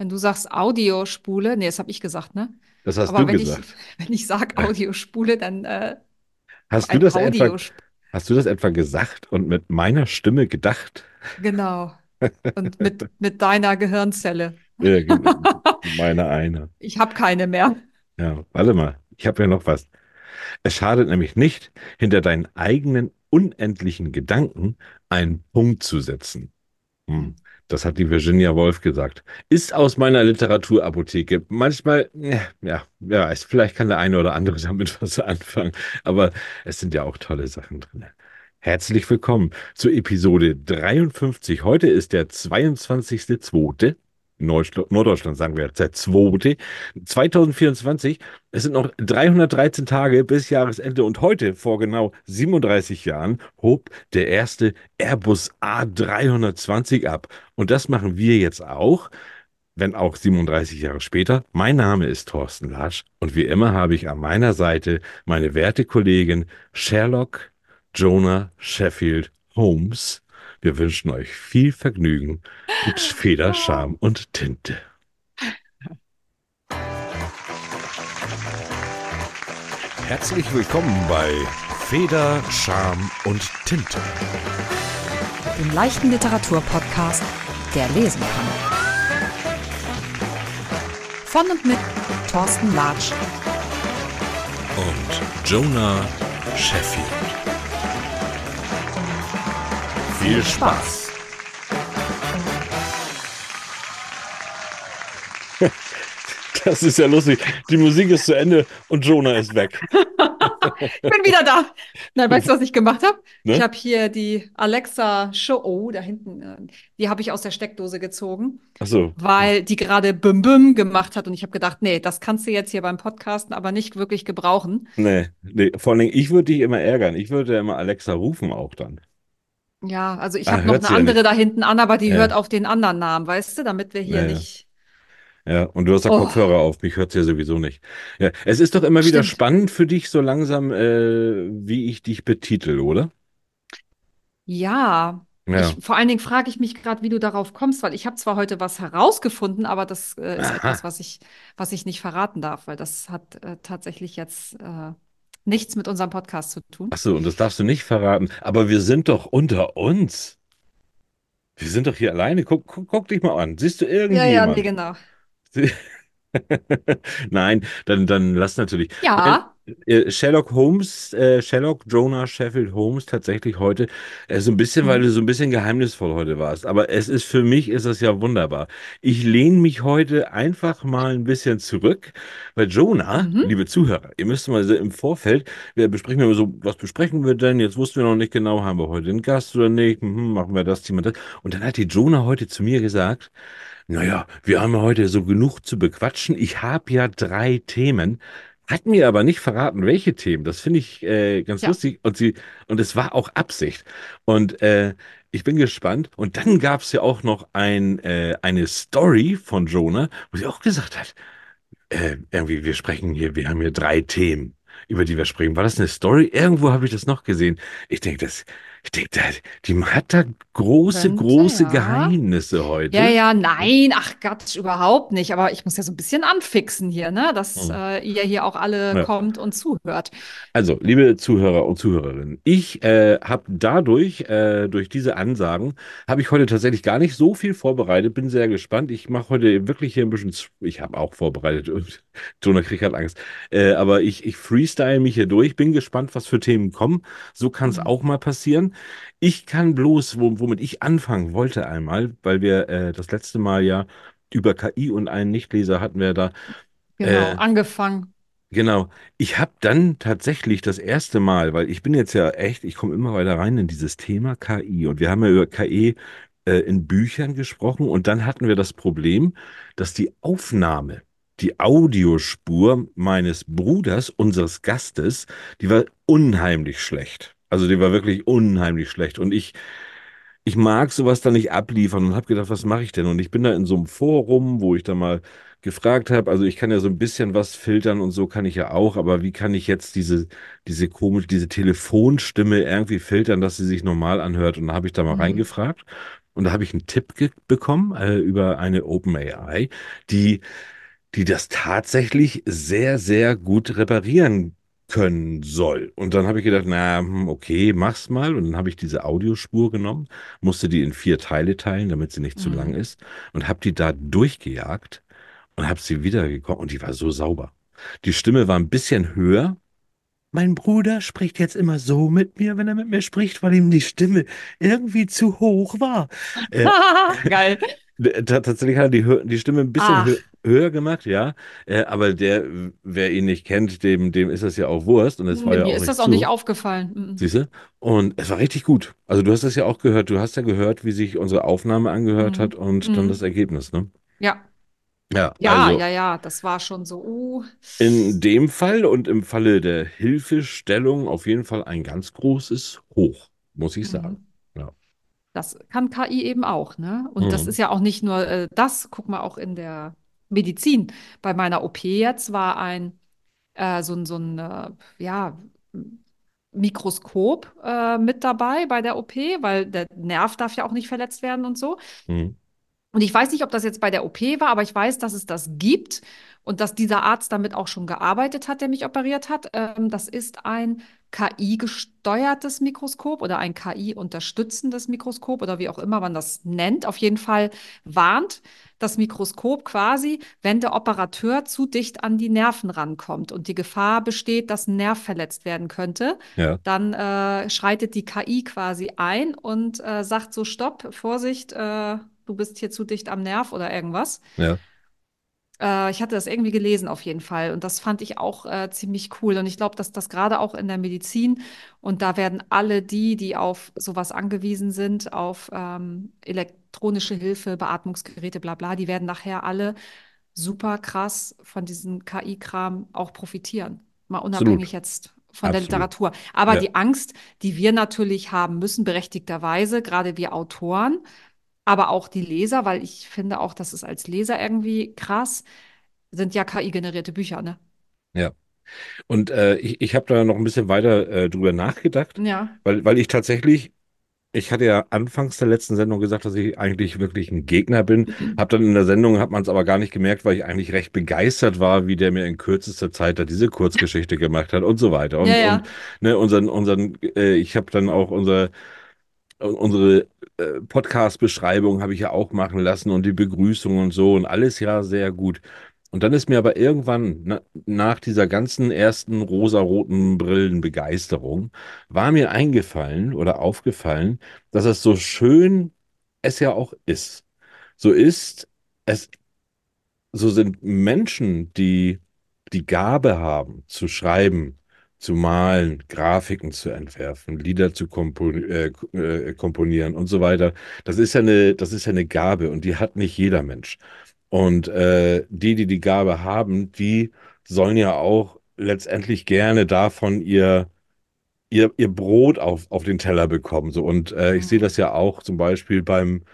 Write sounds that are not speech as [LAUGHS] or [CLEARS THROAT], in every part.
wenn du sagst Audiospule, nee, das habe ich gesagt, ne? Das hast Aber du wenn ich, gesagt. [LAUGHS] wenn ich sage Audiospule, dann äh, Hast du das etwa, hast du das etwa gesagt und mit meiner Stimme gedacht? genau. Und mit, [LAUGHS] mit deiner Gehirnzelle. Ja, gen- [LAUGHS] meine eine. Ich habe keine mehr. Ja, warte mal. Ich habe ja noch was. Es schadet nämlich nicht, hinter deinen eigenen unendlichen Gedanken einen Punkt zu setzen. Hm. Das hat die Virginia Woolf gesagt. Ist aus meiner Literaturapotheke. Manchmal, ja, ja, vielleicht kann der eine oder andere [LAUGHS] damit was anfangen. Aber es sind ja auch tolle Sachen drin. Herzlich willkommen zur Episode 53. Heute ist der 22.02. Norddeutschland sagen wir jetzt der 2. 2024. Es sind noch 313 Tage bis Jahresende und heute, vor genau 37 Jahren, hob der erste Airbus A320 ab. Und das machen wir jetzt auch, wenn auch 37 Jahre später. Mein Name ist Thorsten Latsch und wie immer habe ich an meiner Seite meine werte Kollegin Sherlock Jonah Sheffield Holmes. Wir wünschen euch viel Vergnügen mit [LAUGHS] Feder, Charme und Tinte. Herzlich willkommen bei Feder, Charme und Tinte. Dem leichten Literaturpodcast, der lesen kann. Von und mit Thorsten Latsch. und Jonah Sheffield. Viel Spaß! [LAUGHS] Das ist ja lustig. Die Musik ist zu Ende und Jonah ist weg. Ich bin wieder da. Nein, weißt du, was ich gemacht habe? Ne? Ich habe hier die Alexa Show, oh, da hinten, äh, die habe ich aus der Steckdose gezogen, Ach so. weil die gerade Bim Bim gemacht hat und ich habe gedacht, nee, das kannst du jetzt hier beim Podcasten aber nicht wirklich gebrauchen. Nee, nee, vor allen Dingen, ich würde dich immer ärgern. Ich würde ja immer Alexa rufen auch dann. Ja, also ich Ah, habe noch hört eine ja andere nicht. da hinten an, aber die Ja. hört auf den anderen Namen, weißt du, damit wir hier Ja, ja. nicht. Ja, und du hast ja Oh. Kopfhörer auf, mich hört's ja sowieso nicht. Ja, es ist doch immer wieder Stimmt. spannend für dich so langsam, äh, wie ich dich betitel, oder? Ja, Ja. ich, vor allen Dingen frage ich mich gerade, wie du darauf kommst, weil ich habe zwar heute was herausgefunden, aber das äh, ist Aha. etwas, was ich, was ich nicht verraten darf, weil das hat äh, tatsächlich jetzt äh, nichts mit unserem Podcast zu tun. Ach so, und das darfst du nicht verraten. Aber wir sind doch unter uns. Wir sind doch hier alleine. Guck, guck, guck dich mal an. Siehst du Ja, ja, nee, genau. [LAUGHS] Nein, dann, dann lass natürlich. Ja, Äh, Sherlock Holmes, äh, Sherlock Jonah Sheffield Holmes tatsächlich heute, äh, so ein bisschen, weil Mhm. du so ein bisschen geheimnisvoll heute warst. Aber es ist für mich ist das ja wunderbar. Ich lehne mich heute einfach mal ein bisschen zurück, weil Jonah, Mhm. liebe Zuhörer, ihr müsst mal so im Vorfeld, wir besprechen immer so, was besprechen wir denn? Jetzt wussten wir noch nicht genau, haben wir heute einen Gast oder nicht? Mhm, machen wir das Thema das. Und dann hat die Jonah heute zu mir gesagt, naja, wir haben heute so genug zu bequatschen. Ich habe ja drei Themen. Hat mir aber nicht verraten, welche Themen. Das finde ich äh, ganz Ja. lustig. Und sie, und es war auch Absicht. Und äh, ich bin gespannt. Und dann gab es ja auch noch ein, äh, eine Story von Jonah, wo sie auch gesagt hat, äh, irgendwie, wir sprechen hier, wir haben hier drei Themen, über die wir sprechen. War das eine Story? Irgendwo habe ich das noch gesehen. Ich denke, das, ich denke, die hat da große, Könnte, große ja. Geheimnisse heute. ja, ja, nein, ach Gott, überhaupt nicht. Aber ich muss ja so ein bisschen anfixen hier, ne, dass Mhm. äh, ihr hier auch alle Ja. kommt und zuhört. Also, liebe Zuhörer und Zuhörerinnen, ich äh, habe dadurch, äh, durch diese Ansagen, habe ich heute tatsächlich gar nicht so viel vorbereitet. Bin sehr gespannt. Ich mache heute wirklich hier ein bisschen, ich habe auch vorbereitet [LAUGHS] Jonah Krieg hat Angst. Äh, aber ich, ich freestyle mich hier durch. Bin gespannt, was für Themen kommen. So kann es Mhm. auch mal passieren. Ich kann bloß, wo, womit ich anfangen wollte einmal, weil wir äh, das letzte Mal ja über KI und einen Nichtleser hatten wir da Genau, Äh, angefangen. Genau. Ich habe dann tatsächlich das erste Mal, weil ich bin jetzt ja echt, ich komme immer weiter rein in dieses Thema KI und wir haben ja über KI äh, in Büchern gesprochen und dann hatten wir das Problem, dass die Aufnahme, die Audiospur meines Bruders, unseres Gastes, die war unheimlich schlecht. Also die war wirklich unheimlich schlecht und ich ich mag sowas da nicht abliefern und habe gedacht, was mache ich denn? Und ich bin da in so einem Forum, wo ich da mal gefragt habe, also ich kann ja so ein bisschen was filtern und so kann ich ja auch, aber wie kann ich jetzt diese, diese komische, diese Telefonstimme irgendwie filtern, dass sie sich normal anhört? Und da habe ich da mal Mhm. reingefragt. Und da habe ich einen Tipp bekommen äh, über eine OpenAI, die, die das tatsächlich sehr, sehr gut reparieren können soll. Und dann habe ich gedacht, na, hm, okay, mach's mal. Und dann habe ich diese Audiospur genommen, musste die in vier Teile teilen, damit sie nicht zu lang Mhm. ist, und habe die da durchgejagt und habe sie wiedergekommen und die war so sauber. Die Stimme war ein bisschen höher. Mein Bruder spricht jetzt immer so mit mir, wenn er mit mir spricht, weil ihm die Stimme irgendwie zu hoch war. Äh, [LAUGHS] Geil. Ta- tatsächlich hat er die, die Stimme ein bisschen hö höher gemacht, ja. Äh, aber der, wer ihn nicht kennt, dem, dem ist das ja auch Wurst und es war nee, ja mir auch ist nicht das auch nicht zu. aufgefallen. Mhm. Siehst du? Und es war richtig gut. Also du hast das ja auch gehört. Du hast ja gehört, wie sich unsere Aufnahme angehört hat Mhm. und dann das Mhm. Ergebnis, ne? Ja, Ja, ja, also ja, ja, das war schon so. Uh. In dem Fall und im Falle der Hilfestellung auf jeden Fall ein ganz großes Hoch, muss ich sagen. Mhm. Das kann KI eben auch, ne? Und das ist Mhm. ja auch nicht nur äh, das, guck mal auch in der Medizin. Bei meiner OP jetzt war ein äh, so ein, so ein äh, ja, Mikroskop äh, mit dabei bei der OP, weil der Nerv darf ja auch nicht verletzt werden und so. Mhm. Und ich weiß nicht, ob das jetzt bei der OP war, aber ich weiß, dass es das gibt und dass dieser Arzt damit auch schon gearbeitet hat, der mich operiert hat. Ähm, das ist ein KI-gesteuertes Mikroskop oder ein KI-unterstützendes Mikroskop oder wie auch immer man das nennt. Auf jeden Fall warnt das Mikroskop quasi, wenn der Operateur zu dicht an die Nerven rankommt und die Gefahr besteht, dass ein Nerv verletzt werden könnte Ja, dann äh, schreitet die KI quasi ein und äh, sagt so, Stopp, Vorsicht, äh, du bist hier zu dicht am Nerv oder irgendwas. ja, Äh, ich hatte das irgendwie gelesen auf jeden Fall und das fand ich auch äh, ziemlich cool. Und ich glaube, dass das gerade auch in der Medizin und da werden alle die, die auf sowas angewiesen sind, auf ähm, elektronische Hilfe, Beatmungsgeräte, bla bla, die werden nachher alle super krass von diesem KI-Kram auch profitieren. Mal unabhängig absolut, jetzt von der absolut. Literatur. Aber Ja, die Angst, die wir natürlich haben müssen, berechtigterweise, gerade wir Autoren, aber auch die Leser, weil ich finde auch, das ist als Leser irgendwie krass, sind ja KI-generierte Bücher, ne? ja. Und äh, ich, ich habe da noch ein bisschen weiter äh, drüber nachgedacht, Ja. weil, weil ich tatsächlich, ich hatte ja anfangs der letzten Sendung gesagt, dass ich eigentlich wirklich ein Gegner bin. Hab dann in der Sendung, hat man es aber gar nicht gemerkt, weil ich eigentlich recht begeistert war, wie der mir in kürzester Zeit da diese Kurzgeschichte gemacht hat und so weiter. Ja, Und, und ja. ne, unseren, unseren, äh, ich habe dann auch unser unsere äh, Podcast-Beschreibung habe ich ja auch machen lassen und die Begrüßung und so und alles ja sehr gut. Und dann ist mir aber irgendwann na, nach dieser ganzen ersten rosaroten Brillen-Begeisterung war mir eingefallen oder aufgefallen, dass es so schön es ja auch ist. So ist es so sind Menschen, die die Gabe haben, zu schreiben, zu malen, Grafiken zu entwerfen, Lieder zu kompon äh, äh, komponieren und so weiter. Das ist ja eine, das ist ja eine Gabe und die hat nicht jeder Mensch. Und äh, die, die die Gabe haben, die sollen ja auch letztendlich gerne davon ihr ihr, ihr Brot auf, auf den Teller bekommen. So. Und äh, ich sehe Mhm. das ja auch zum Beispiel beim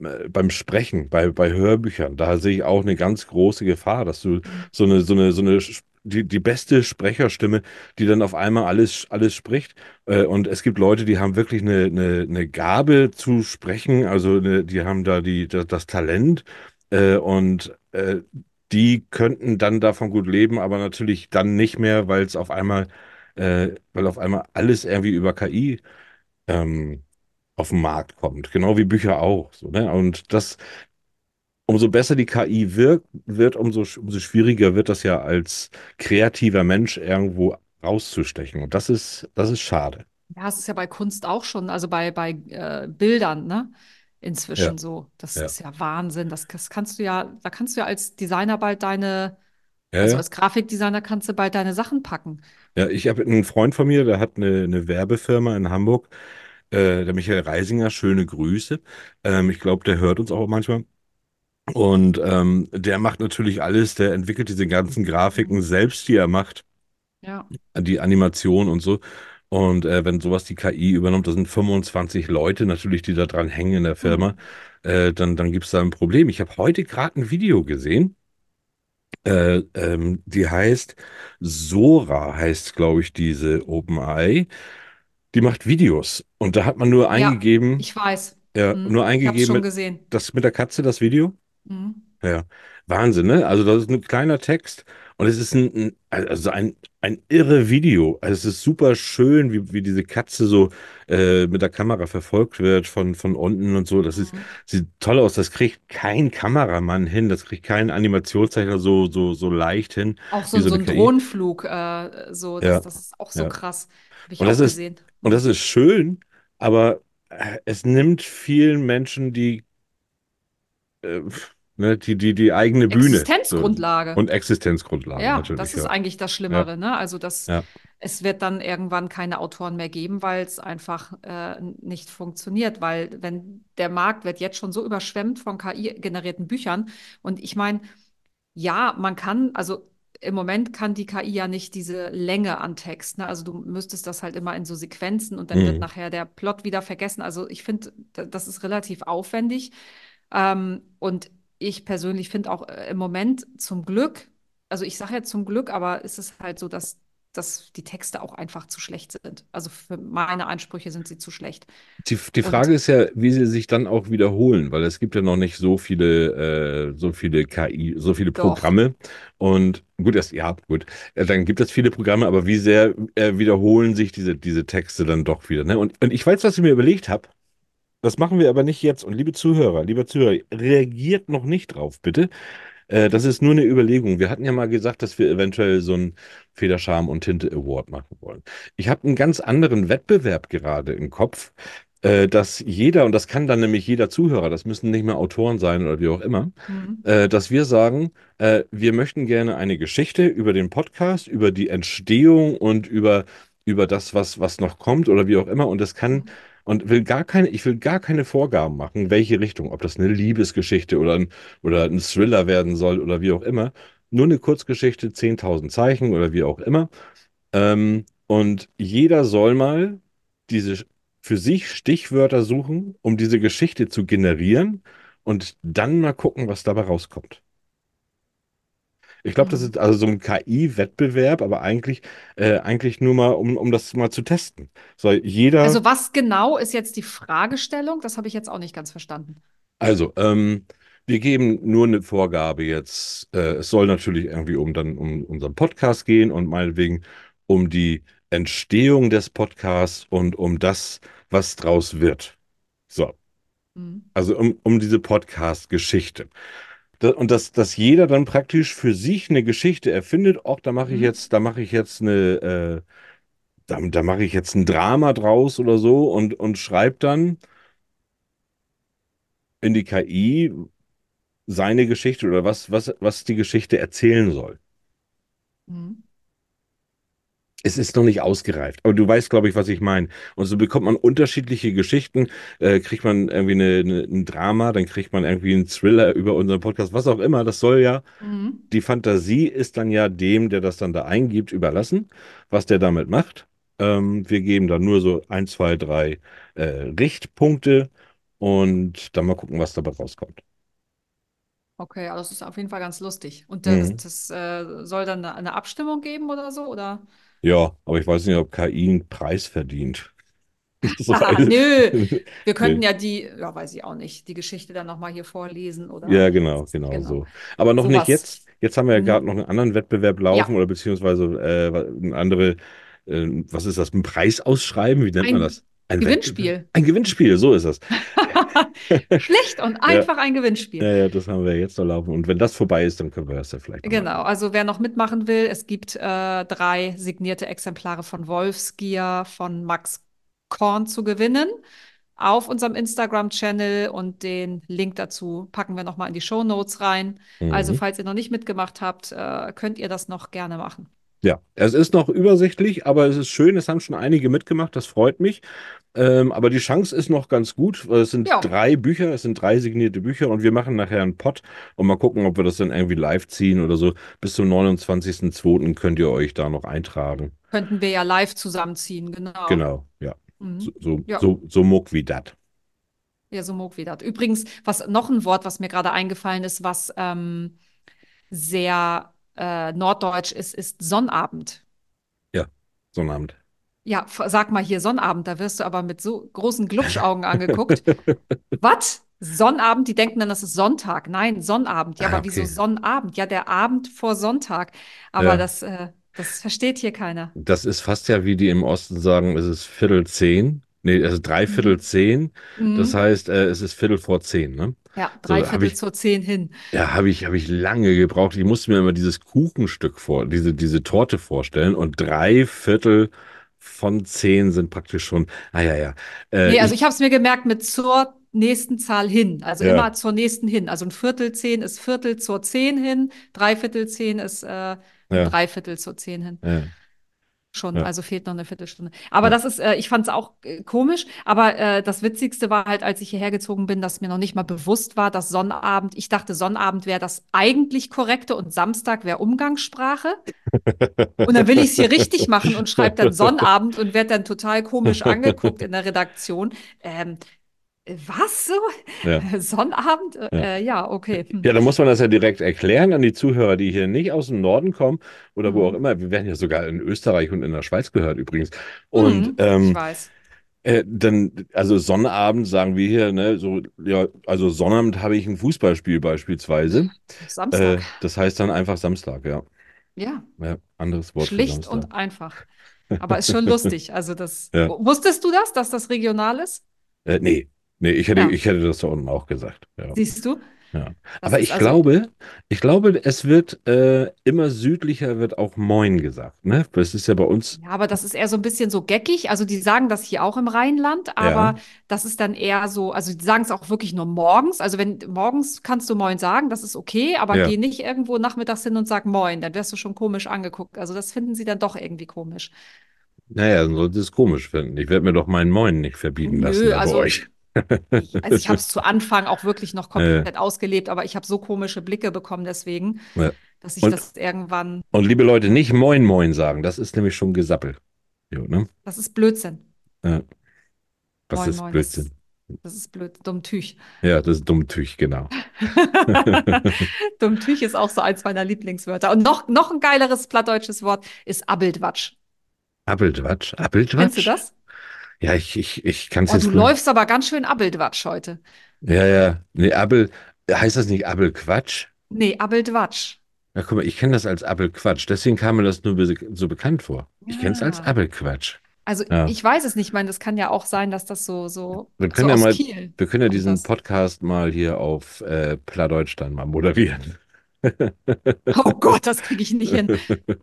äh, beim Sprechen, bei, bei Hörbüchern, da sehe ich auch eine ganz große Gefahr, dass du Mhm. so eine, so eine, so eine, die, die beste Sprecherstimme, die dann auf einmal alles, alles spricht. Äh, und es gibt Leute, die haben wirklich eine, eine, eine Gabe zu sprechen, also eine, die haben da die, das, Talent, äh, und äh, die könnten dann davon gut leben, aber natürlich dann nicht mehr, weil es auf einmal, weil auf einmal alles irgendwie über KI ähm, auf den Markt kommt, genau wie Bücher auch. Ne? Und das, umso besser die KI wirkt, wird, umso, umso schwieriger wird das ja als kreativer Mensch irgendwo rauszustechen. Und das ist, das ist schade. Ja, es ist ja bei Kunst auch schon, also bei, bei äh, Bildern, ne? Ja, Inzwischen so. Das ja, ist ja Wahnsinn. Das, das kannst du ja, da kannst du ja als Designer bald deine, ja, also ja. als Grafikdesigner kannst du bald deine Sachen packen. Ja, ich habe einen Freund von mir, der hat eine, eine Werbefirma in Hamburg, äh, der Michael Reisinger, schöne Grüße. Ähm, ich glaube, der hört uns auch manchmal. Und ähm, der macht natürlich alles, der entwickelt diese ganzen Grafiken selbst, die er macht. Ja. die Animation und so. Und äh, wenn sowas die KI übernimmt, das sind 25 Leute natürlich, die da dran hängen in der Firma, Mhm. äh, dann, dann gibt es da ein Problem. Ich habe heute gerade ein Video gesehen, äh, ähm, die heißt Sora, heißt, glaube ich, diese OpenAI. Die macht Videos. Und da hat man nur Ja, eingegeben, ich weiß. Ja, Mhm. nur Ich eingegeben schon mit gesehen. das mit der Katze, das Video. Mhm. Ja, Wahnsinn, ne? Also das ist ein kleiner Text und es ist ein, ein also ein, ein irre Video. Also es ist super schön, wie, wie diese Katze so äh, mit der Kamera verfolgt wird von, von unten und so. Das ist, Mhm. sieht toll aus. Das kriegt kein Kameramann hin. Das kriegt kein Animationszeichner so, so, so leicht hin Auch so, so so ein KI. Drohnenflug, äh, so, das, Ja, das ist auch so ja. krass. Habe ich Und das auch ist, gesehen. und das ist schön, aber äh, es nimmt vielen Menschen die äh, ne, die, die, die eigene Bühne. So. Existenzgrundlage. Und Existenzgrundlage Ja, das natürlich, ist ja. eigentlich das Ja, Schlimmere, ne? Also das, ja. es wird dann irgendwann keine Autoren mehr geben, weil es einfach äh, nicht funktioniert, weil wenn der Markt wird jetzt schon so überschwemmt von KI-generierten Büchern und ich meine, ja, man kann, also im Moment kann die KI ja nicht diese Länge an Text, ne? Also du müsstest das halt immer in so Sequenzen und dann wird Mhm. nachher der Plot wieder vergessen. Also ich finde, da- das ist relativ aufwendig. Ähm, und ich persönlich finde auch äh, im Moment zum Glück, also ich sage jetzt zum Glück, aber es ist halt so, dass, dass die Texte auch einfach zu schlecht sind. Also für meine Ansprüche sind sie zu schlecht. Die, die Und Frage ist ja, wie sie sich dann auch wiederholen, weil es gibt ja noch nicht so viele, äh, so viele KI, so viele doch. Programme. Und gut, das, ja, gut. Äh, Dann gibt es viele Programme, aber wie sehr äh, wiederholen sich diese, diese Texte dann doch wieder, ne? Und, und ich weiß, was ich mir überlegt habe. Das machen wir aber nicht jetzt. Und liebe Zuhörer, lieber Zuhörer, reagiert noch nicht drauf, bitte. Äh, das ist nur eine Überlegung. Wir hatten ja mal gesagt, dass wir eventuell so einen Federscham und Tinte Award machen wollen. Ich habe einen ganz anderen Wettbewerb gerade im Kopf, äh, dass jeder, und das kann dann nämlich jeder Zuhörer, das müssen nicht mehr Autoren sein oder wie auch immer, Mhm. äh, dass wir sagen, äh, wir möchten gerne eine Geschichte über den Podcast, über die Entstehung und über, über das, was, was noch kommt oder wie auch immer. Und das kann, Mhm. Und will gar keine, ich will gar keine Vorgaben machen, welche Richtung, ob das eine Liebesgeschichte oder ein, oder ein Thriller werden soll oder wie auch immer. Nur eine Kurzgeschichte, 10.000 Zeichen oder wie auch immer. Ähm, und jeder soll mal diese für sich Stichwörter suchen, um diese Geschichte zu generieren und dann mal gucken, was dabei rauskommt. Ich glaube, das Mhm. ist also so ein KI-Wettbewerb, aber eigentlich, äh, eigentlich nur mal, um, um das mal zu testen. So, jeder, Also was genau ist jetzt die Fragestellung? Das habe ich jetzt auch nicht ganz verstanden. also, ähm, wir geben nur eine Vorgabe jetzt. Äh, es soll natürlich irgendwie um dann um unseren Podcast gehen und meinetwegen um die Entstehung des Podcasts und um das, was draus wird. So, Mhm. also um, um diese Podcast-Geschichte. Und dass, dass jeder dann praktisch für sich eine Geschichte erfindet, auch da mache ich Mhm. jetzt, da mache ich jetzt eine, äh, da, da mache ich jetzt ein Drama draus oder so und, und schreibe dann in die KI seine Geschichte oder was, was, was die Geschichte erzählen soll. Mhm. Es ist noch nicht ausgereift, aber du weißt, glaube ich, was ich meine. Und so bekommt man unterschiedliche Geschichten, äh, kriegt man irgendwie eine, eine, ein Drama, dann kriegt man irgendwie einen Thriller über unseren Podcast, was auch immer. Das soll ja Mhm. die Fantasie ist dann ja dem, der das dann da eingibt, überlassen, was der damit macht. Ähm, wir geben dann nur so ein, zwei, drei äh, Richtpunkte und dann mal gucken, was dabei rauskommt. Okay, also das ist auf jeden Fall ganz lustig. Und das, Mhm. das äh, soll dann eine, eine Abstimmung geben oder so, oder? Ja, aber ich weiß nicht, ob KI einen Preis verdient. [LAUGHS] Haha, weiß- nö, [LAUGHS] wir könnten ja die, ja, weiß ich auch nicht, die Geschichte dann nochmal hier vorlesen Ja, oder genau, genau genau. so. Aber noch nicht Sowas. jetzt. Jetzt haben wir ja gerade Mhm. noch einen anderen Wettbewerb laufen Ja, oder beziehungsweise äh, eine andere, äh, was ist das, ein Preis ausschreiben? Wie nennt man ein das? Ein? Gewinnspiel. Ein Gewinnspiel, so ist das. [LAUGHS] Schlicht und [LAUGHS] Ja, einfach ein Gewinnspiel. ja, ja, das haben wir jetzt noch laufen. Und wenn das vorbei ist, dann können wir das ja vielleicht Genau, machen. also wer noch mitmachen will, es gibt äh, drei signierte Exemplare von Wolfsgier von Max Korn zu gewinnen auf unserem Instagram-Channel und den Link dazu packen wir nochmal in die Show Notes rein. Also Mhm. falls ihr noch nicht mitgemacht habt, äh, könnt ihr das noch gerne machen. Ja, es ist noch übersichtlich, aber es ist schön, es haben schon einige mitgemacht, das freut mich. Ähm, aber die Chance ist noch ganz gut, weil es sind Ja, drei Bücher, es sind drei signierte Bücher und wir machen nachher einen Pod und mal gucken, ob wir das dann irgendwie live ziehen oder so. Bis zum 29.02. könnt ihr euch da noch eintragen. könnten wir ja live zusammenziehen, genau. Genau, ja. Mhm. So, so, Ja. so, so muck wie dat. Ja, so mag wie das. Übrigens, was noch ein Wort, was mir gerade eingefallen ist, was ähm, sehr äh, norddeutsch ist, ist Sonnabend. Ja, so ein Abend. Ja, sag mal hier Sonnabend, da wirst du aber mit so großen Glubschaugen angeguckt. [LAUGHS] Was? Sonnabend? Die denken dann, das ist Sonntag. Nein, Sonnabend. Ja, Ah, aber wieso okay. Sonnabend? Ja, der Abend vor Sonntag. Aber Ja. das, äh, das versteht hier keiner. Das ist fast ja wie die im Osten sagen, es ist Viertel zehn. Nee, es ist dreiviertel Mhm. zehn. Das Mhm. heißt, äh, es ist Viertel vor zehn, ne? Ja, So, habe dreiviertel ich, zur zehn hin. ja, habe ich, habe ich lange gebraucht. Ich musste mir immer dieses Kuchenstück vor, diese, diese Torte vorstellen und drei Viertel von zehn sind praktisch schon, ah ja, ja. Äh, Nee, also ich, ich habe es mir gemerkt mit zur nächsten Zahl hin. Also ja, immer zur nächsten hin. Also ein Viertel zehn ist Viertel zur zehn hin, Dreiviertel zehn ist äh, ja, Dreiviertel zur zehn hin. ja, Schon, ja, also fehlt noch eine Viertelstunde. Aber ja. das ist, äh, ich fand es auch äh, komisch. Aber äh, das Witzigste war halt, als ich hierher gezogen bin, dass mir noch nicht mal bewusst war, dass Sonnabend, ich dachte, Sonnabend wäre das eigentlich korrekte und Samstag wäre Umgangssprache. Und dann will ich es hier richtig machen und schreibe dann [LAUGHS] Sonnabend und werde dann total komisch angeguckt in der Redaktion. Ähm, äh, was so? Ja, [LAUGHS] Sonnabend? ja. Äh, äh, ja, okay. Hm. Ja, dann muss man das ja direkt erklären an die Zuhörer, die hier nicht aus dem Norden kommen oder wo auch Mhm. immer. Wir werden ja sogar in Österreich und in der Schweiz gehört übrigens. Und Mhm, ich ähm, weiß. äh, dann, also Sonnabend sagen wir hier, ne, so, ja, also Sonnabend habe ich ein Fußballspiel beispielsweise. Äh, Samstag. das heißt dann einfach Samstag, ja. Ja. Ja, anderes Wort Schlicht und einfach. [LAUGHS] Aber ist schon lustig. Also das, Ja. wusstest du das, dass das regional ist? Äh, nee, nee, ich hätte, Ja, ich hätte das da unten auch gesagt. Ja. siehst du? Ja. Aber ich also, glaube, ich glaube, es wird äh, immer südlicher wird auch Moin gesagt, ne? Das ist ja bei uns, ja, aber das ist eher so ein bisschen so geckig. Also die sagen das hier auch im Rheinland, ja, aber das ist dann eher so, also die sagen es auch wirklich nur morgens. Also wenn morgens kannst du Moin sagen, das ist okay, aber ja. geh nicht irgendwo nachmittags hin und sag Moin, dann wirst du schon komisch angeguckt. Also das finden sie dann doch irgendwie komisch. Naja, dann sollte es komisch finden. Ich werde mir doch meinen Moin nicht verbieten lassen Nö, da bei also euch. Also ich habe es [LAUGHS] zu Anfang auch wirklich noch komplett ausgelebt, aber ich habe so komische Blicke bekommen deswegen, ja. dass ich Und, das irgendwann, und liebe Leute, nicht Moin Moin sagen. Das ist nämlich schon Gesappel. Jo, ne? das ist Blödsinn. Ja, das Moin, ist moin, Blödsinn. das, das ist blöd. Dummtüch. Ja, das ist Dummtüch, genau. [LAUGHS] Dummtüch ist auch so eins meiner Lieblingswörter. Und noch, noch ein geileres plattdeutsches Wort ist Abbildwatsch. Abbildwatsch? Kennst du Abbildwatsch? das? Ja, ich, ich, ich kann es Oh, du jetzt nur. läufst aber ganz schön Abbildwatsch heute. Ja, ja. Nee, Abbel, heißt das nicht Abbelquatsch? Nee, Abbildwatsch. Na, guck mal, ich kenne das als Abbelquatsch. Deswegen kam mir das nur be so bekannt vor. Ich kenne es als Ja. Abbelquatsch. Also Ja. ich weiß es nicht. Ich meine, das kann ja auch sein, dass das so, so, Wir so können ja aus mal, Kiel wir können ja diesen. Podcast mal hier auf äh, Plattdeutsch dann mal moderieren. Oh Gott, das kriege ich nicht hin.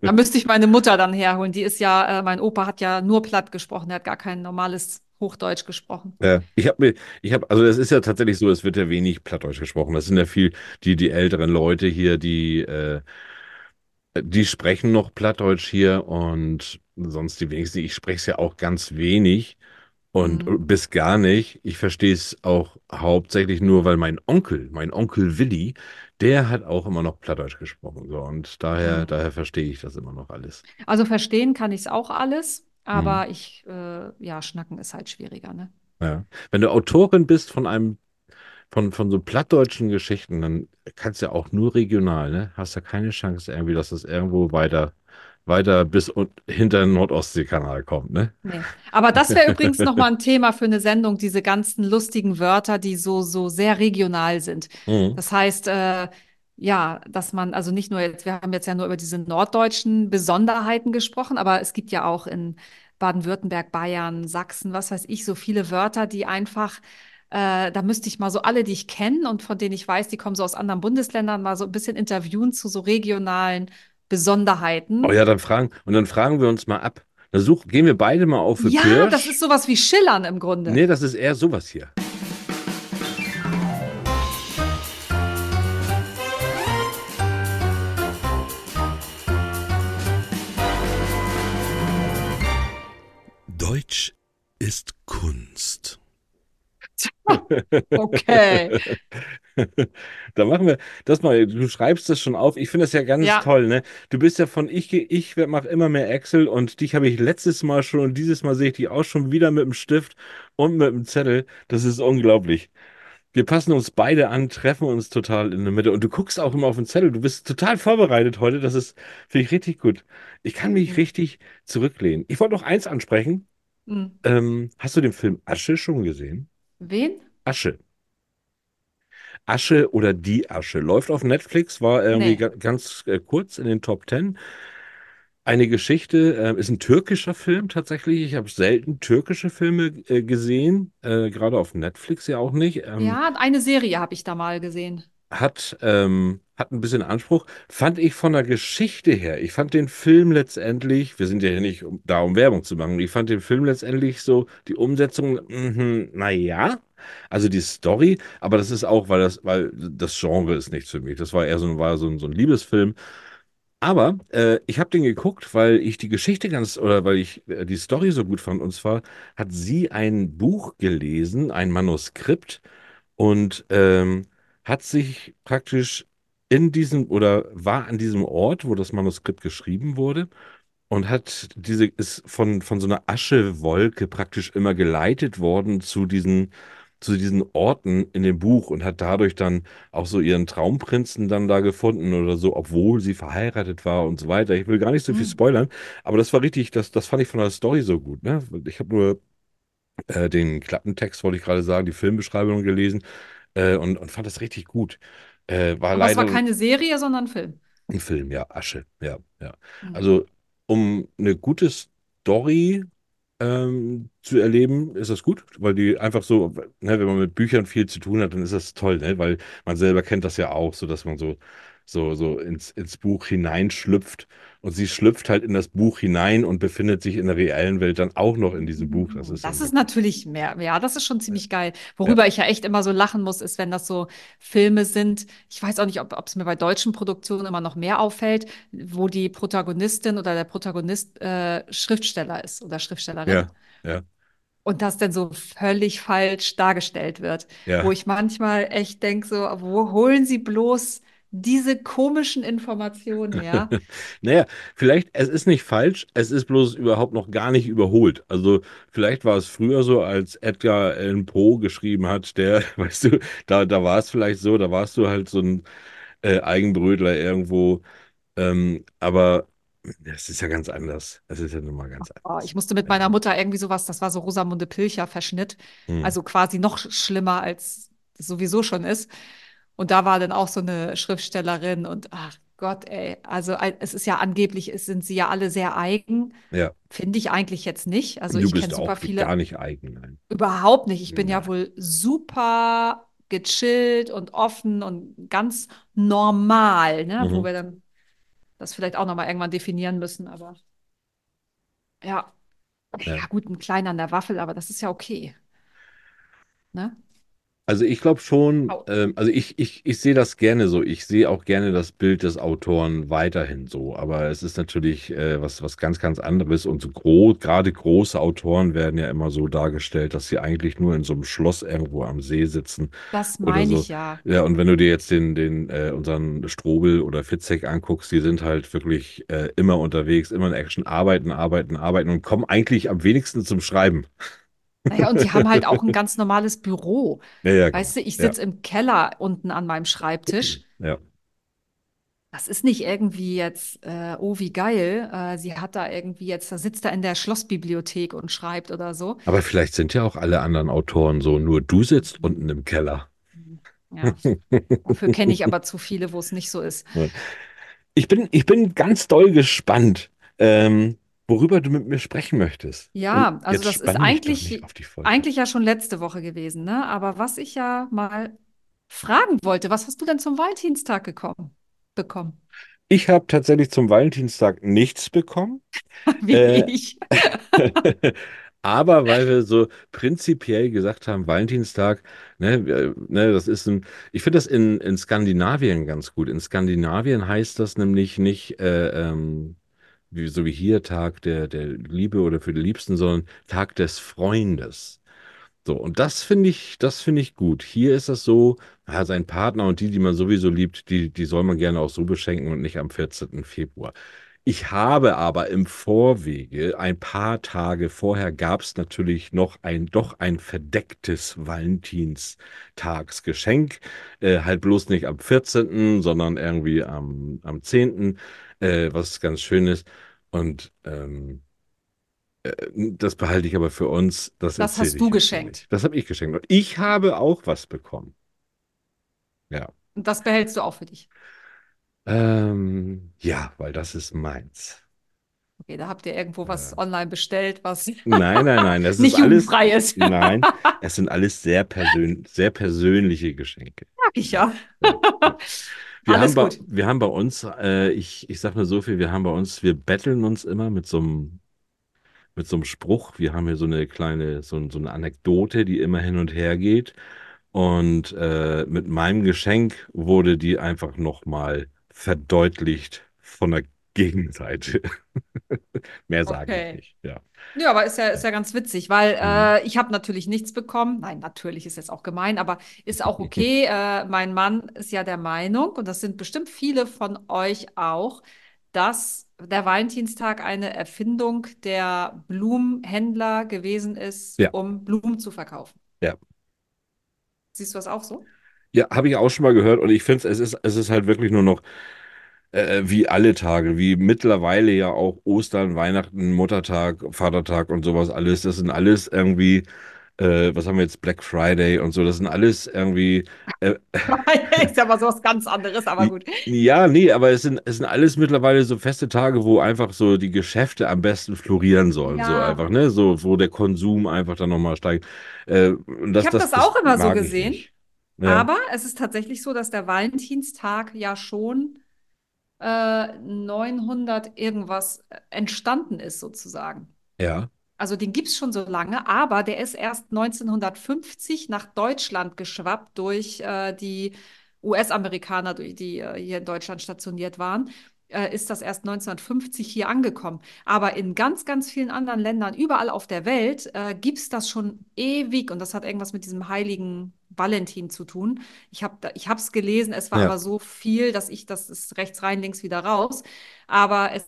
Da [LAUGHS] müsste ich meine Mutter dann herholen. Die ist ja, äh, mein Opa hat ja nur platt gesprochen, der hat gar kein normales Hochdeutsch gesprochen. Ja, ich habe mir, ich habe, also es ist ja tatsächlich so, es wird ja wenig Plattdeutsch gesprochen. Das sind ja viel die, die älteren Leute hier, die, äh, die sprechen noch Plattdeutsch hier und sonst die wenigsten. Ich spreche es ja auch ganz wenig und Mhm. bis gar nicht. Ich verstehe es auch hauptsächlich nur, weil mein Onkel, mein Onkel Willi, der hat auch immer noch Plattdeutsch gesprochen. So, und daher, Ah. daher verstehe ich das immer noch alles. Also verstehen kann ich es auch alles, Mhm. aber ich, äh, ja, schnacken ist halt schwieriger, ne? Ja. Wenn du Autorin bist von einem Von, von so plattdeutschen Geschichten, dann kannst du ja auch nur regional, ne? Hast ja keine Chance irgendwie, dass es irgendwo weiter, weiter bis hinter den Nordostseekanal kommt, ne? Nee. Aber das wäre [LAUGHS] übrigens nochmal ein Thema für eine Sendung, diese ganzen lustigen Wörter, die so, so sehr regional sind. Mhm. Das heißt, äh, ja, dass man, also nicht nur jetzt, wir haben jetzt ja nur über diese norddeutschen Besonderheiten gesprochen, aber es gibt ja auch in Baden-Württemberg, Bayern, Sachsen, was weiß ich, so viele Wörter, die einfach, äh, da müsste ich mal so alle, die ich kenne und von denen ich weiß, die kommen so aus anderen Bundesländern, mal so ein bisschen interviewen zu so regionalen Oh Besonderheiten. ja, dann fragen, und dann fragen wir uns mal ab. Da such, gehen wir beide mal auf für Ja, das Pirsch. ist sowas wie Schillern im Grunde. Nee, das ist eher sowas hier. Deutsch ist Kunst. [LAUGHS] Okay. [LAUGHS] Da machen wir das mal. Du schreibst das schon auf. Ich finde das ja ganz Ja. toll, ne? Du bist ja von ich, ich mache immer mehr Excel und dich habe ich letztes Mal schon und dieses Mal sehe ich dich auch schon wieder mit dem Stift und mit dem Zettel. Das ist unglaublich. Wir passen uns beide an, treffen uns total in der Mitte. Und du guckst auch immer auf den Zettel. Du bist total vorbereitet heute. Das ist, finde ich richtig gut. Ich kann mich richtig zurücklehnen. Ich wollte noch eins ansprechen. Hm. Ähm, hast du den Film Asche schon gesehen? Wen? Asche. Asche oder Die Asche. Läuft auf Netflix, war irgendwie Nee. ga ganz äh, kurz in den Top Ten. Eine Geschichte, äh, ist ein türkischer Film tatsächlich. Ich habe selten türkische Filme äh, gesehen, äh, gerade auf Netflix ja auch nicht. Ähm, Ja, eine Serie habe ich da mal gesehen. hat, ähm, hat ein bisschen Anspruch. Fand ich von der Geschichte her. Ich fand den Film letztendlich, wir sind ja hier nicht um, da, um Werbung zu machen, ich fand den Film letztendlich so, die Umsetzung, mhm, naja. Also die Story, aber das ist auch, weil das, weil das Genre ist nichts für mich. Das war eher so, ein- war so ein, so ein Liebesfilm. Aber äh, ich habe den geguckt, weil ich die Geschichte ganz, oder weil ich äh, die Story so gut fand. Und zwar hat sie ein Buch gelesen, ein Manuskript, und ähm, hat sich praktisch in diesem oder war an diesem Ort, wo das Manuskript geschrieben wurde, und hat diese, ist von, von so einer Aschewolke praktisch immer geleitet worden zu diesen, zu diesen Orten in dem Buch und hat dadurch dann auch so ihren Traumprinzen dann da gefunden oder so, obwohl sie verheiratet war und so weiter. Ich will gar nicht so viel Hm. spoilern, aber das war richtig, das, das fand ich von der Story so gut, ne? Ich habe nur äh, den Klappentext, wollte ich gerade sagen, die Filmbeschreibung gelesen äh, und, und fand das richtig gut. Äh, war Aber es war keine Serie, sondern ein Film. ein Film, ja, Asche, ja, ja. Hm. Also, um eine gute Story ähm, zu erleben, ist das gut, weil die einfach so, ne, wenn man mit Büchern viel zu tun hat, dann ist das toll, ne? Weil man selber kennt das ja auch, so dass man so, so, so ins, ins Buch hineinschlüpft und sie schlüpft halt in das Buch hinein und befindet sich in der reellen Welt dann auch noch in diesem Buch. Das ist Das ist natürlich mehr, ja, das ist schon ziemlich geil. Ja. Worüber ich ja echt immer so lachen muss, ist, wenn das so Filme sind. Ich weiß auch nicht, ob es mir bei deutschen Produktionen immer noch mehr auffällt, wo die Protagonistin oder der Protagonist äh, Schriftsteller ist oder Schriftstellerin. Ja, ja, Und das dann so völlig falsch dargestellt wird. Wo ja. ich manchmal echt denke, so, wo holen Sie bloß diese komischen Informationen her? [LAUGHS] Naja, vielleicht, es ist nicht falsch, es ist bloß überhaupt noch gar nicht überholt. Also vielleicht war es früher so, als Edgar Allan Poe geschrieben hat, der, [LAUGHS] weißt du, da, da war es vielleicht so, da warst du halt so ein äh, Eigenbrötler irgendwo. Ähm, aber es ist ja ganz anders. Es ist ja nun mal ganz Oh, anders. ich musste mit meiner Mutter irgendwie sowas, das war so Rosamunde Pilcher-Verschnitt, Hm. also quasi noch sch- schlimmer, als es sowieso schon ist. Und da war dann auch so eine Schriftstellerin und ach Gott, ey, also es ist ja angeblich, es sind sie ja alle sehr eigen. Ja, Finde ich eigentlich jetzt nicht. Also du ich kenne super viele, gar nicht eigen, nein. überhaupt nicht. Ich bin ja Nein. wohl super gechillt und offen und ganz normal, ne? Wo Mhm. wir dann das vielleicht auch nochmal irgendwann definieren müssen, aber ja. Ja. Ja, gut, ein kleiner an der Waffel, aber das ist ja okay. Ne? Also ich glaube schon, Au. ähm, also ich, ich, ich sehe das gerne so. Ich sehe auch gerne das Bild des Autoren weiterhin so. Aber es ist natürlich äh, was, was ganz, ganz anderes. Und so groß, gerade große Autoren werden ja immer so dargestellt, dass sie eigentlich nur in so einem Schloss irgendwo am See sitzen Das oder meine so. ich ja. Ja, und wenn du dir jetzt den, den, äh, unseren Strobel oder Fitzek anguckst, die sind halt wirklich äh, immer unterwegs, immer in Action, arbeiten, arbeiten, arbeiten und kommen eigentlich am wenigsten zum Schreiben. Naja, und die haben halt auch ein [LAUGHS] ganz normales Büro. Ja, ja, genau. Weißt du, ich Ja, sitze im Keller unten an meinem Schreibtisch. ja. Das ist nicht irgendwie jetzt, äh, oh, wie geil. Äh, sie hat da irgendwie jetzt, da sitzt da in der Schlossbibliothek und schreibt oder so. Aber vielleicht sind ja auch alle anderen Autoren so, nur du sitzt unten im Keller. Ja, dafür kenne ich aber zu viele, wo es nicht so ist. [LAUGHS] Ich bin, ich bin ganz doll gespannt, ähm, worüber du mit mir sprechen möchtest. Ja, also das ist eigentlich, eigentlich ja schon letzte Woche gewesen, ne? Aber was ich ja mal fragen wollte, was hast du denn zum Valentinstag gekommen, bekommen? Ich habe tatsächlich zum Valentinstag nichts bekommen. [LAUGHS] Wie Äh, ich. [LAUGHS] Aber weil wir so prinzipiell gesagt haben, Valentinstag, ne, ne, das ist ein, ich finde das in, in Skandinavien ganz gut. In Skandinavien heißt das nämlich nicht äh, ähm, wie, so wie hier Tag der, der Liebe oder für die Liebsten, sondern Tag des Freundes. So, und das finde ich, das finde ich gut. Hier ist das so, ja, sein Partner und die, die man sowieso liebt, die, die soll man gerne auch so beschenken und nicht am 14. Februar. Ich habe aber im Vorwege, ein paar Tage vorher, gab es natürlich noch ein, doch ein verdecktes Valentinstagsgeschenk. Äh, halt bloß nicht am 14., sondern irgendwie am, am 10., äh, was ganz schön ist. Und ähm, äh, das behalte ich aber für uns. Das Das hast du geschenkt. nicht. Das habe ich geschenkt. Und ich habe auch was bekommen. Ja. Und das behältst du auch für dich. Ähm, ja, weil das ist meins. Okay, da habt ihr irgendwo was Ja. online bestellt, was Nein, nein, nein, [LAUGHS] das nicht ist alles. jugendfrei ist. [LAUGHS] Nein, es sind alles sehr persön sehr persönliche Geschenke. Sag ich. Ja, ja. [LAUGHS] Wir Alles haben bei, gut. wir haben bei uns, äh, ich, ich sag nur so viel, wir haben bei uns, wir betteln uns immer mit so einem, mit so einem Spruch. Wir haben hier so eine kleine, so, so eine Anekdote, die immer hin und her geht. Und äh, mit meinem Geschenk wurde die einfach nochmal verdeutlicht von der Gegenseite. [LAUGHS] Mehr sage ich Okay. nicht. Ja. Ja, aber ist ja, ist ja ganz witzig, weil Mhm. äh, ich habe natürlich nichts bekommen. Nein, natürlich ist jetzt auch gemein, aber ist auch okay. [LAUGHS] Äh, mein Mann ist ja der Meinung, und das sind bestimmt viele von euch auch, dass der Valentinstag eine Erfindung der Blumenhändler gewesen ist, Ja. um Blumen zu verkaufen. Ja. Siehst du das auch so? Ja, habe ich auch schon mal gehört und ich finde, es ist, es ist halt wirklich nur noch äh, wie alle Tage, wie mittlerweile ja auch Ostern, Weihnachten, Muttertag, Vatertag und sowas alles. Das sind alles irgendwie, äh, was haben wir jetzt, Black Friday und so, das sind alles irgendwie, äh, [LAUGHS] ist ja mal sowas ganz anderes, aber gut. ja, nee, aber es sind, es sind alles mittlerweile so feste Tage, wo einfach so die Geschäfte am besten florieren sollen, so Ja. einfach, ne, so, wo der Konsum einfach dann nochmal steigt. Äh, das, Ich habe das, das auch immer so ich gesehen. Ja. Aber es ist tatsächlich so, dass der Valentinstag ja schon äh, 900 irgendwas äh, entstanden ist, sozusagen. Ja, Also den gibt es schon so lange, aber der ist erst 1950 nach Deutschland geschwappt durch äh, die US-Amerikaner, die die, äh, hier in Deutschland stationiert waren. Äh, ist das erst 1950 hier angekommen. Aber in ganz, ganz vielen anderen Ländern, überall auf der Welt, äh, gibt es das schon ewig. Und das hat irgendwas mit diesem heiligen Valentin zu tun. Ich habe ich es gelesen, es war Ja. aber so viel, dass ich, das ist rechts rein, links wieder raus. Aber es,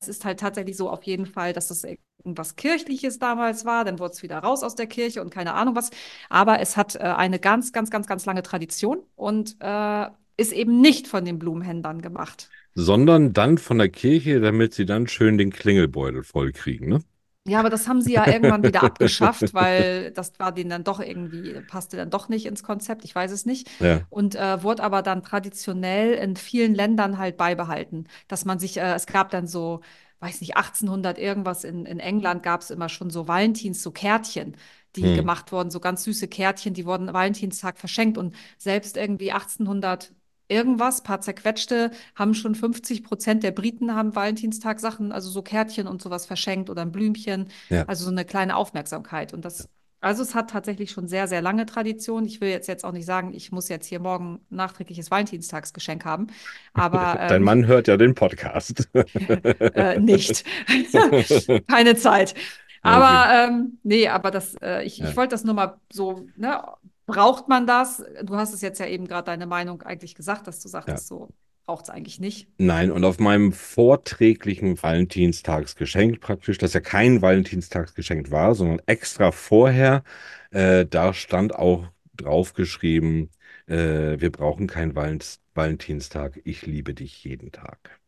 es ist halt tatsächlich so auf jeden Fall, dass das irgendwas Kirchliches damals war. Dann wurde es wieder raus aus der Kirche und keine Ahnung was. Aber es hat äh, eine ganz, ganz, ganz, ganz lange Tradition und äh, ist eben nicht von den Blumenhändlern gemacht. sondern dann von der Kirche, damit sie dann schön den Klingelbeutel voll kriegen, ne? Ja, aber das haben sie ja irgendwann wieder abgeschafft, [LAUGHS] weil das war denen dann doch irgendwie, passte dann doch nicht ins Konzept, ich weiß es nicht. Ja, Und äh, wurde aber dann traditionell in vielen Ländern halt beibehalten, dass man sich, äh, es gab dann so, weiß nicht, 1800 irgendwas in, in England gab es immer schon so Valentins, so Kärtchen, die Hm. gemacht wurden, so ganz süße Kärtchen, die wurden Valentinstag verschenkt und selbst irgendwie 1800 irgendwas, paar zerquetschte, haben schon 50 Prozent der Briten haben Valentinstag Sachen, also so Kärtchen und sowas verschenkt oder ein Blümchen, ja. also so eine kleine Aufmerksamkeit und das also es hat tatsächlich schon sehr, sehr lange Tradition. Ich will jetzt, jetzt auch nicht sagen, ich muss jetzt hier morgen nachträgliches Valentinstagsgeschenk haben, aber [LAUGHS] Dein ähm, Mann hört ja den Podcast. [LAUGHS] äh, nicht. [LAUGHS] Keine Zeit. Aber ähm, nee, aber das, äh, ich, Ja. ich wollte das nur mal so, ne, braucht man das? Du hast es jetzt ja eben gerade deine Meinung eigentlich gesagt, dass du sagtest, so braucht es eigentlich nicht. Nein, und auf meinem vorträglichen Valentinstagsgeschenk praktisch, das ja kein Valentinstagsgeschenk war, sondern extra vorher, äh, da stand auch draufgeschrieben, äh, wir brauchen keinen Valent Valentinstag, ich liebe dich jeden Tag.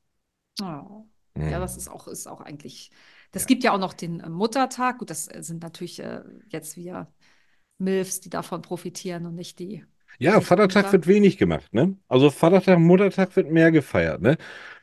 Oh. Ja, Mhm. das ist auch, ist auch eigentlich. Das Ja. gibt ja auch noch den äh, Muttertag. Gut, das äh, sind natürlich äh, jetzt wir MILFs, die davon profitieren und nicht die. Ja, Vatertag wird wenig gemacht, ne? Also Vatertag, Muttertag wird mehr gefeiert, ne?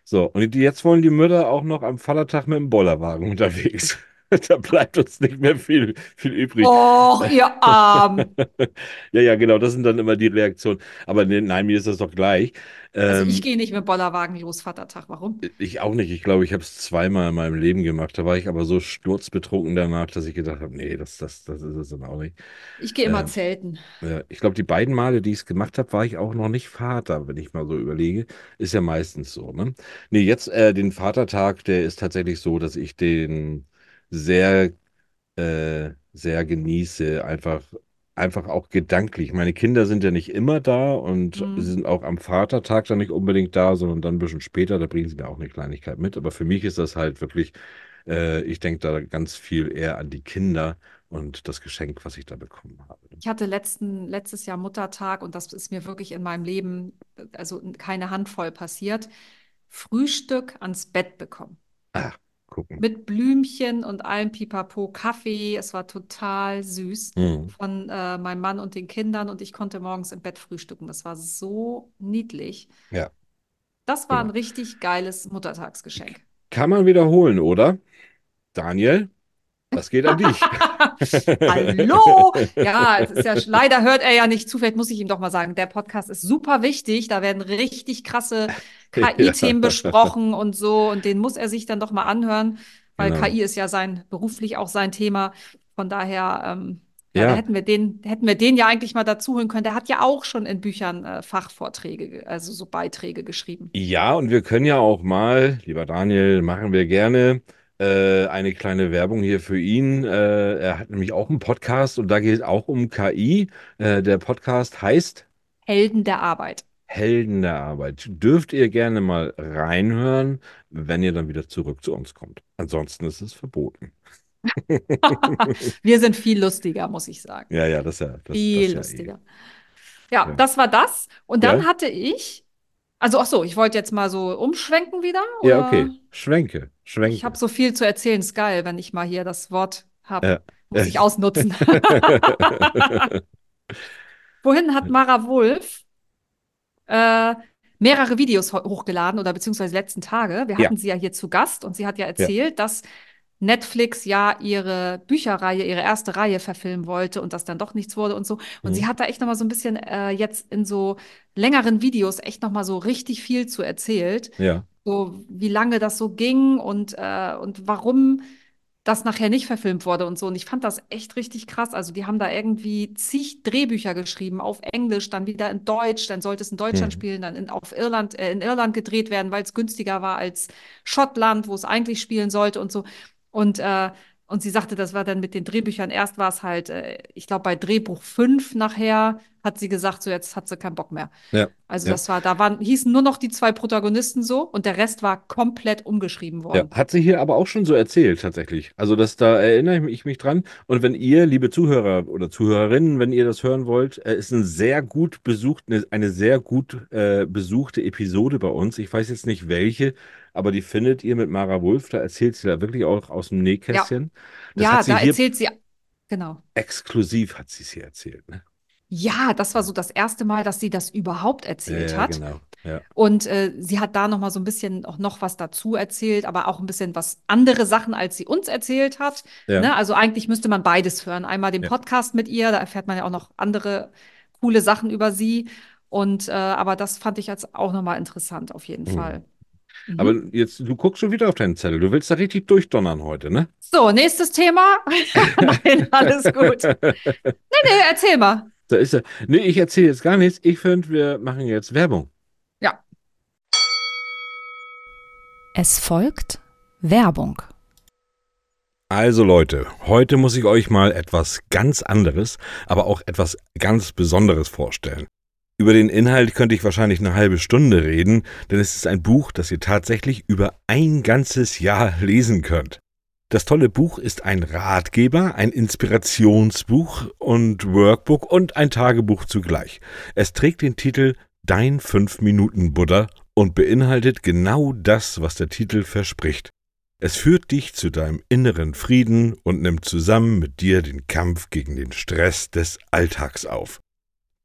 So, und jetzt wollen die Mütter auch noch am Vatertag mit dem Bollerwagen [LAUGHS] unterwegs. [LAUGHS] Da bleibt uns nicht mehr viel, viel übrig. Och, ihr Arm. [LAUGHS] Ja, ja, genau, das sind dann immer die Reaktionen. Aber ne, nein, mir ist das doch gleich. Also Ähm, ich gehe nicht mit Bollerwagen los, Vatertag. Warum? ich auch nicht. Ich glaube, ich habe es zweimal in meinem Leben gemacht. Da war ich aber so sturzbetrunken danach, dass ich gedacht habe, nee, das, das, das ist es dann auch nicht. Ich gehe immer Ähm, zelten. Ja, ich glaube, die beiden Male, die ich es gemacht habe, war ich auch noch nicht Vater, wenn ich mal so überlege. Ist ja meistens so, ne? Nee, jetzt äh, den Vatertag, der ist tatsächlich so, dass ich den sehr, äh, sehr genieße. Einfach einfach auch gedanklich. Meine Kinder sind ja nicht immer da und Mhm. sie sind auch am Vatertag dann nicht unbedingt da, sondern dann ein bisschen später, da bringen sie mir auch eine Kleinigkeit mit. Aber für mich ist das halt wirklich, äh, ich denke da ganz viel eher an die Kinder und das Geschenk, was ich da bekommen habe. Ich hatte letzten, letztes Jahr Muttertag und das ist mir wirklich in meinem Leben, also keine Handvoll passiert, Frühstück ans Bett bekommen. Ach, gucken. Mit Blümchen und allem Pipapo, Kaffee. Es war total süß Mhm. von äh, meinem Mann und den Kindern und ich konnte morgens im Bett frühstücken. Das war so niedlich. Ja, Das war ein genau. richtig geiles Muttertagsgeschenk. Kann man wiederholen, oder? Daniel, das geht an dich. [LAUGHS] Hallo! Ja, es ist ja, leider hört er ja nicht zu. Vielleicht muss ich ihm doch mal sagen, der Podcast ist super wichtig. Da werden richtig krasse KI-Themen [LAUGHS] Ja. besprochen und so. Und den muss er sich dann doch mal anhören, weil Genau. KI ist ja sein, beruflich auch sein Thema. Von daher, ähm, ja, hätten wir den, hätten wir den ja eigentlich mal dazu holen können. Der hat ja auch schon in Büchern äh, Fachvorträge, ge- also so Beiträge geschrieben. ja, und wir können ja auch mal, lieber Daniel, machen wir gerne äh, eine kleine Werbung hier für ihn. Äh, er hat nämlich auch einen Podcast und da geht es auch um KI. Äh, der Podcast heißt Helden der Arbeit. Helden der Arbeit. Dürft ihr gerne mal reinhören, wenn ihr dann wieder zurück zu uns kommt. Ansonsten ist es verboten. [LAUGHS] Wir sind viel lustiger, muss ich sagen. Ja, ja, das ist ja, das, das Viel ist ja eh. lustiger. Ja, Ja. das war das. Und dann Ja? hatte ich, also ach so, ich wollte jetzt mal so umschwenken wieder. Ja, Oder? okay. Schwenke, Ich schwenke. habe so viel zu erzählen, ist geil, wenn ich mal hier das Wort habe. Ja. Muss ich ausnutzen. [LAUGHS] [LAUGHS] Wohin hat Mara Wulff äh, mehrere Videos ho- hochgeladen oder beziehungsweise letzten Tage. Wir Ja. hatten sie ja hier zu Gast und sie hat ja erzählt, dass Netflix ja ihre Bücherreihe, ihre erste Reihe verfilmen wollte und das dann doch nichts wurde und so. Und Mhm. sie hat da echt noch mal so ein bisschen äh, jetzt in so längeren Videos echt noch mal so richtig viel zu erzählt. Ja, So wie lange das so ging und, äh, und warum das nachher nicht verfilmt wurde und so. Und ich fand das echt richtig krass. Also die haben da irgendwie zig Drehbücher geschrieben auf Englisch, dann wieder in Deutsch, dann sollte es in Deutschland Mhm. spielen, dann in, auf Irland, äh, in Irland gedreht werden, weil es günstiger war als Schottland, wo es eigentlich spielen sollte und so. Und, äh, und sie sagte, das war dann mit den Drehbüchern, erst war es halt, äh, ich glaube, bei Drehbuch 5 nachher hat sie gesagt, so jetzt hat sie keinen Bock mehr. ja. Also Ja. das war, da waren, hießen nur noch die zwei Protagonisten so und der Rest war komplett umgeschrieben Ja, worden. hat sie hier aber auch schon so erzählt, tatsächlich. Also, das, da erinnere ich mich dran. Und wenn ihr, liebe Zuhörer oder Zuhörerinnen, wenn ihr das hören wollt, äh, ist ein sehr gut besucht, eine, eine sehr gut äh, besuchte Episode bei uns. Ich weiß jetzt nicht welche, aber die findet ihr mit Mara Wulff. Da erzählt sie da wirklich auch aus dem Nähkästchen. Ja, sie da erzählt sie, genau. exklusiv, hat sie es hier erzählt. Ne? Ja, das war so das erste Mal, dass sie das überhaupt Ja, erzählt ja, hat. genau. Ja, Und äh, sie hat da noch mal so ein bisschen auch noch was dazu erzählt, aber auch ein bisschen was andere Sachen, als sie uns erzählt hat. ja, Ne? Also eigentlich müsste man beides hören. Einmal den Ja. Podcast mit ihr, da erfährt man ja auch noch andere coole Sachen über sie. Und äh, aber das fand ich jetzt auch noch mal interessant, auf jeden Mhm. Fall. Mhm. Aber jetzt, du guckst schon wieder auf deinen Zettel. Du willst da richtig durchdonnern heute, ne? So, nächstes Thema. [LAUGHS] Nein, alles gut. Nee, nee, erzähl mal. Da ist er. Nee, ich erzähle jetzt gar nichts. Ich finde, wir machen jetzt Werbung. Ja. Es folgt Werbung. Also Leute, heute muss ich euch mal etwas ganz anderes, aber auch etwas ganz Besonderes vorstellen. Über den Inhalt könnte ich wahrscheinlich eine halbe Stunde reden, denn es ist ein Buch, das ihr tatsächlich über ein ganzes Jahr lesen könnt. Das tolle Buch ist ein Ratgeber, ein Inspirationsbuch und Workbook und ein Tagebuch zugleich. Es trägt den Titel Dein 5-Minuten-Buddha und beinhaltet genau das, was der Titel verspricht. Es führt dich zu deinem inneren Frieden und nimmt zusammen mit dir den Kampf gegen den Stress des Alltags auf.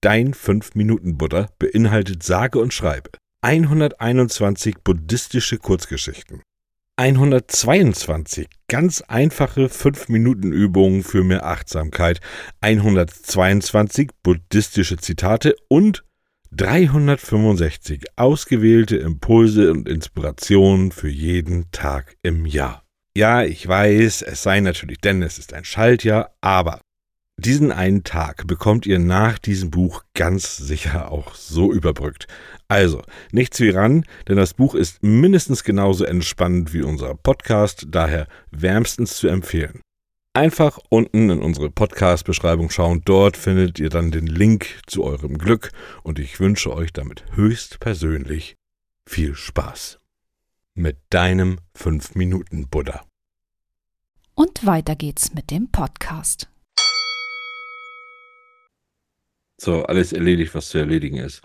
Dein 5-Minuten-Buddha beinhaltet sage und schreibe 121 buddhistische Kurzgeschichten, 122 ganz einfache 5-Minuten-Übungen für mehr Achtsamkeit, 122 buddhistische Zitate und 365 ausgewählte Impulse und Inspirationen für jeden Tag im Jahr. Ja, ich weiß, es sei natürlich, denn es ist ein Schaltjahr, aber diesen einen Tag bekommt ihr nach diesem Buch ganz sicher auch so überbrückt. Also, nichts wie ran, denn das Buch ist mindestens genauso entspannend wie unser Podcast, daher wärmstens zu empfehlen. Einfach unten in unsere Podcast-Beschreibung schauen. Dort findet ihr dann den Link zu eurem Glück und ich wünsche euch damit höchst persönlich viel Spaß. Mit deinem 5-Minuten-Buddha. Und weiter geht's mit dem Podcast. So, alles erledigt, was zu erledigen ist.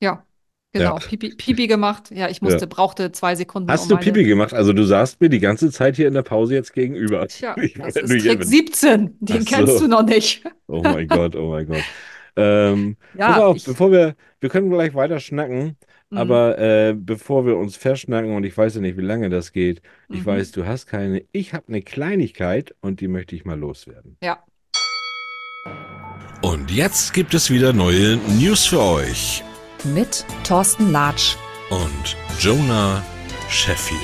Ja, genau. Ja. Pipi, Pipi gemacht. Ja, ich musste, Ja. brauchte zwei Sekunden. Hast um du meine- Pipi gemacht? Also du saßt mir die ganze Zeit hier in der Pause jetzt gegenüber. Tja, [LAUGHS] Ich- das ist Trick bist. 17. Den Ach so. kennst du noch nicht. Oh mein Gott, oh mein Gott. Ähm, [LAUGHS] Ja, auf, ich- bevor wir, wir können gleich weiter schnacken, Mhm. aber äh, bevor wir uns verschnacken und ich weiß ja nicht, wie lange das geht, ich Mhm. weiß, du hast keine, ich habe eine Kleinigkeit und die möchte ich mal loswerden. Ja. Und jetzt gibt es wieder neue News für euch. Mit Thorsten Latsch. Und Jonah Sheffield.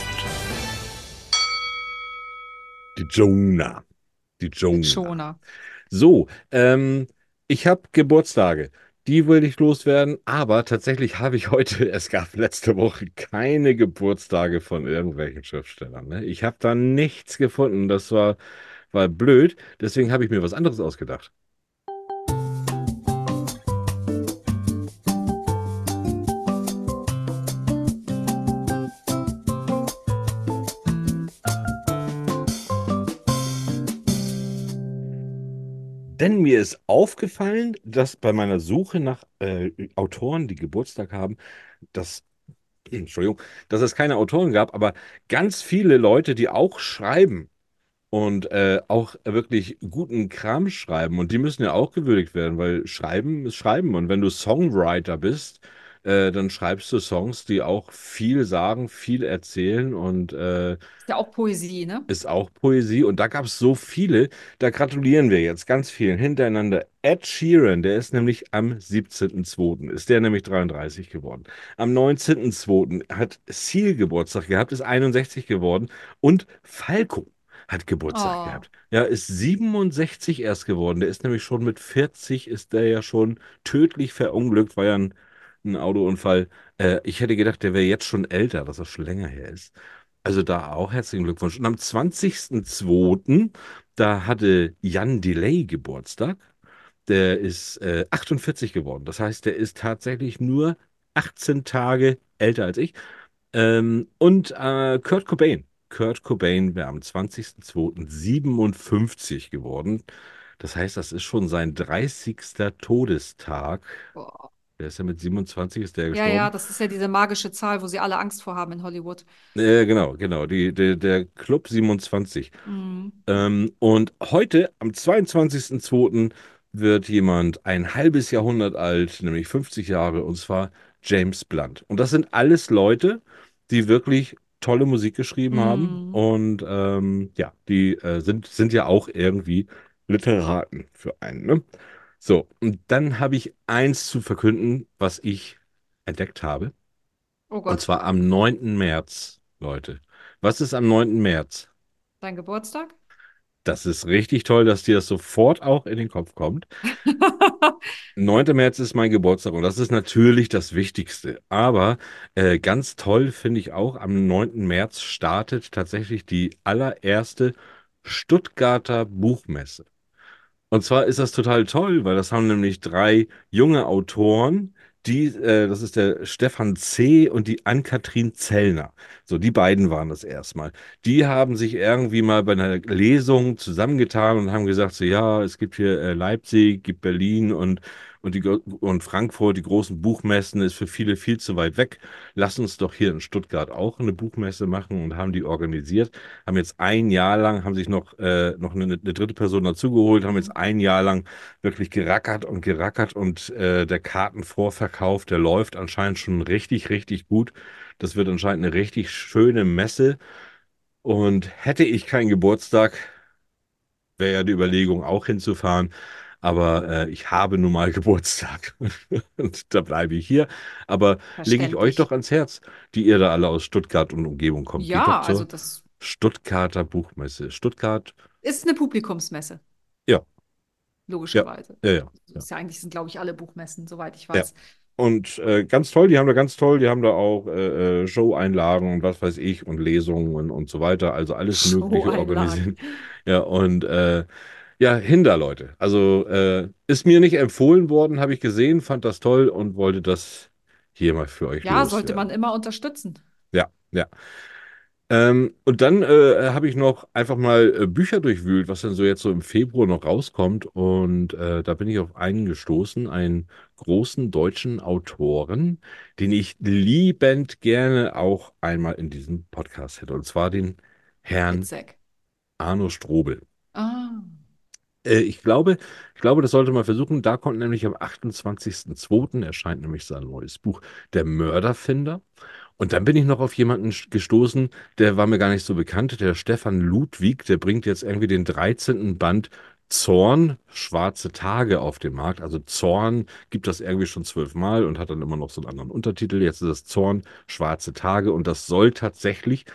Die Jonah. Die Jonah. Schoner. So, ähm, ich habe Geburtstage. Die will ich loswerden, aber tatsächlich habe ich heute, [LAUGHS] es gab letzte Woche keine Geburtstage von irgendwelchen Schriftstellern. Ne? Ich habe da nichts gefunden. Das war, war blöd. Deswegen habe ich mir was anderes ausgedacht. Denn mir ist aufgefallen, dass bei meiner Suche nach äh, Autoren, die Geburtstag haben, dass, [CLEARS THROAT] Entschuldigung, dass es keine Autoren gab, aber ganz viele Leute, die auch schreiben und äh, auch wirklich guten Kram schreiben. Und die müssen ja auch gewürdigt werden, weil Schreiben ist Schreiben. Und wenn du Songwriter bist, äh, dann schreibst du Songs, die auch viel sagen, viel erzählen und äh, Ist ja auch Poesie, ne? ist auch Poesie und da gab es so viele, da gratulieren wir jetzt ganz vielen hintereinander. Ed Sheeran, der ist nämlich am 17.02., ist der nämlich 33 geworden. Am 19.02. hat Seal Geburtstag gehabt, ist 61 geworden und Falco hat Geburtstag Oh. gehabt. Ja, ist 67 erst geworden. Der ist nämlich schon mit 40 ist der ja schon tödlich verunglückt, war ja ein, ein Autounfall. Äh, ich hätte gedacht, der wäre jetzt schon älter, dass das schon länger her ist. Also da auch herzlichen Glückwunsch. Und am 20.02., da hatte Jan Delay Geburtstag. Der ist äh, 48 geworden. Das heißt, der ist tatsächlich nur 18 Tage älter als ich. Ähm, und äh, Kurt Cobain. Kurt Cobain wäre am 20.02. 57 geworden. Das heißt, das ist schon sein 30. Todestag. Boah. Der ist ja mit 27 ist der Ja, gestorben. ja, das ist ja diese magische Zahl, wo sie alle Angst vor haben in Hollywood. Äh, genau, genau. Die, der, der Club 27. Mhm. Ähm, und heute, am 22.02., wird jemand ein halbes Jahrhundert alt, nämlich 50 Jahre, und zwar James Blunt. Und das sind alles Leute, die wirklich tolle Musik geschrieben haben. Mhm. Und ähm, ja, die äh, sind, sind ja auch irgendwie Literaten für einen. Ne? So, und dann habe ich eins zu verkünden, was ich entdeckt habe. Oh Und Gott, zwar am 9. März, Leute. Was ist am 9. März? dein Geburtstag? Das ist richtig toll, dass dir das sofort auch in den Kopf kommt. [LAUGHS] 9. März ist mein Geburtstag und das ist natürlich das Wichtigste. Aber äh, ganz toll finde ich auch, am 9. März startet tatsächlich die allererste Stuttgarter Buchmesse. Und zwar ist das total toll, weil das haben nämlich drei junge Autoren, die, äh, das ist der Stefan C. und die Ann-Kathrin Zellner. So, die beiden waren das erstmal. Die haben sich irgendwie mal bei einer Lesung zusammengetan und haben gesagt, so ja, es gibt hier äh, Leipzig, gibt Berlin und, und, die, und Frankfurt, die großen Buchmessen, ist für viele viel zu weit weg. Lass uns doch hier in Stuttgart auch eine Buchmesse machen und haben die organisiert. Haben jetzt ein Jahr lang, haben sich noch, äh, noch eine, eine dritte Person dazugeholt, haben jetzt ein Jahr lang wirklich gerackert und gerackert und äh, der Kartenvorverkauf, der läuft anscheinend schon richtig, richtig gut. Das wird anscheinend eine richtig schöne Messe. Und hätte ich keinen Geburtstag, wäre ja die Überlegung auch hinzufahren. Aber äh, ich habe nun mal [LAUGHS] Geburtstag. Und da bleibe ich hier. Aber lege ich euch doch ans Herz, die ihr da alle aus Stuttgart und Umgebung kommt. Ja, also das Stuttgarter Buchmesse. Stuttgart, ist eine Publikumsmesse. Ja. Logischerweise. ja, ja. Das ist ja eigentlich sind, glaube ich, alle Buchmessen, soweit ich weiß. und äh, ganz toll, die haben da ganz toll, die haben da auch äh, äh, Show-Einlagen und was weiß ich und Lesungen und, und so weiter, also alles [LAUGHS] Mögliche organisiert. Ja, und äh, ja, Hinder, Leute. Also äh, ist mir nicht empfohlen worden, habe ich gesehen, fand das toll und wollte das hier mal für euch Ja, sollte loswerden. man immer unterstützen. Ja, ja. Ähm, und dann äh, habe ich noch einfach mal äh, Bücher durchwühlt, was dann so jetzt so im Februar noch rauskommt. Und äh, da bin ich auf einen gestoßen, einen großen deutschen Autoren, den ich liebend gerne auch einmal in diesem Podcast hätte. Und zwar den Herrn Witzek. Arno Strobel. Ah, Äh, ich glaube, ich glaube, das sollte man versuchen. Da kommt nämlich am 28.02. erscheint nämlich sein neues Buch, Der Mörderfinder. Und dann bin ich noch auf jemanden gestoßen, der war mir gar nicht so bekannt, der Stefan Ludwig, der bringt jetzt irgendwie den 13. Band Zorn, schwarze Tage auf den Markt. Also Zorn gibt das irgendwie schon zwölfmal und hat dann immer noch so einen anderen Untertitel. Jetzt ist es Zorn, schwarze Tage und das soll tatsächlich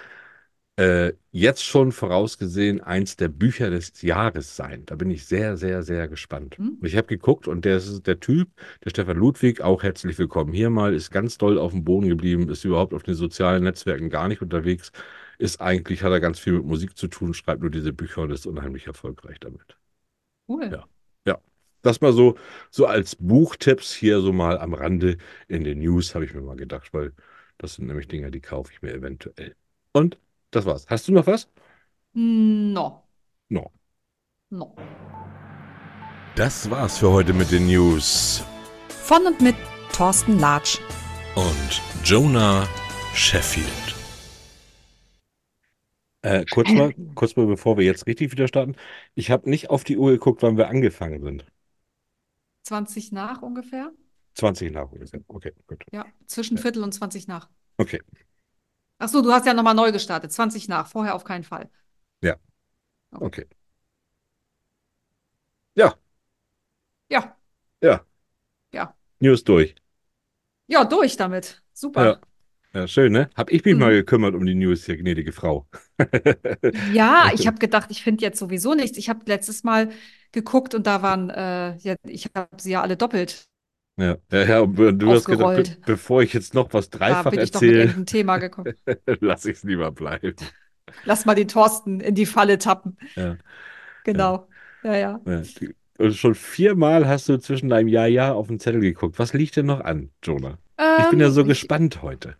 äh, jetzt schon vorausgesehen eins der Bücher des Jahres sein. Da bin ich sehr, sehr, sehr gespannt. Hm. Ich habe geguckt und der ist der Typ, der Stefan Ludwig, auch herzlich willkommen hier mal, ist ganz doll auf dem Boden geblieben, ist überhaupt auf den sozialen Netzwerken gar nicht unterwegs, ist eigentlich, hat er ganz viel mit Musik zu tun, schreibt nur diese Bücher und ist unheimlich erfolgreich damit. cool. Ja. Ja. Das mal so, so als Buchtipps hier so mal am Rande in den News, habe ich mir mal gedacht, weil das sind nämlich Dinge, die kaufe ich mir eventuell. Und das war's. Hast du noch was? No, No. no. Das war's für heute mit den News. Von und mit Thorsten Latsch. Und Jonah Sheffield. Äh, kurz mal, kurz mal, bevor wir jetzt richtig wieder starten. Ich habe nicht auf die Uhr geguckt, wann wir angefangen sind. 20 nach ungefähr? 20 nach ungefähr. Okay, gut. Ja, zwischen Viertel und 20 nach. Okay. Ach so, du hast ja nochmal neu gestartet. 20 nach, vorher auf keinen Fall. Ja. Okay. Ja, Ja, ja. Ja. News durch. ja, durch damit. Super. Ja. Ja, schön, ne? Hab ich mich Mhm. mal gekümmert um die News hier, gnädige Frau. Ja, [LAUGHS] ich habe gedacht, ich finde jetzt sowieso nichts. Ich habe letztes Mal geguckt und da waren, äh, ja, ich habe sie ja alle doppelt. Ja, ja, ja, und du hast gedacht, be bevor ich jetzt noch was Da dreifach bin ich doch mit erzähle, irgendeinem Thema gekommen. [LAUGHS] lass ich es lieber bleiben. Lass mal den Thorsten in die Falle tappen. Ja. Genau. Ja, ja. Ja, und schon viermal hast du zwischen deinem Ja, Ja auf den Zettel geguckt. Was liegt denn noch an, Jonah? Ich bin ja Ähm, so ich- gespannt heute.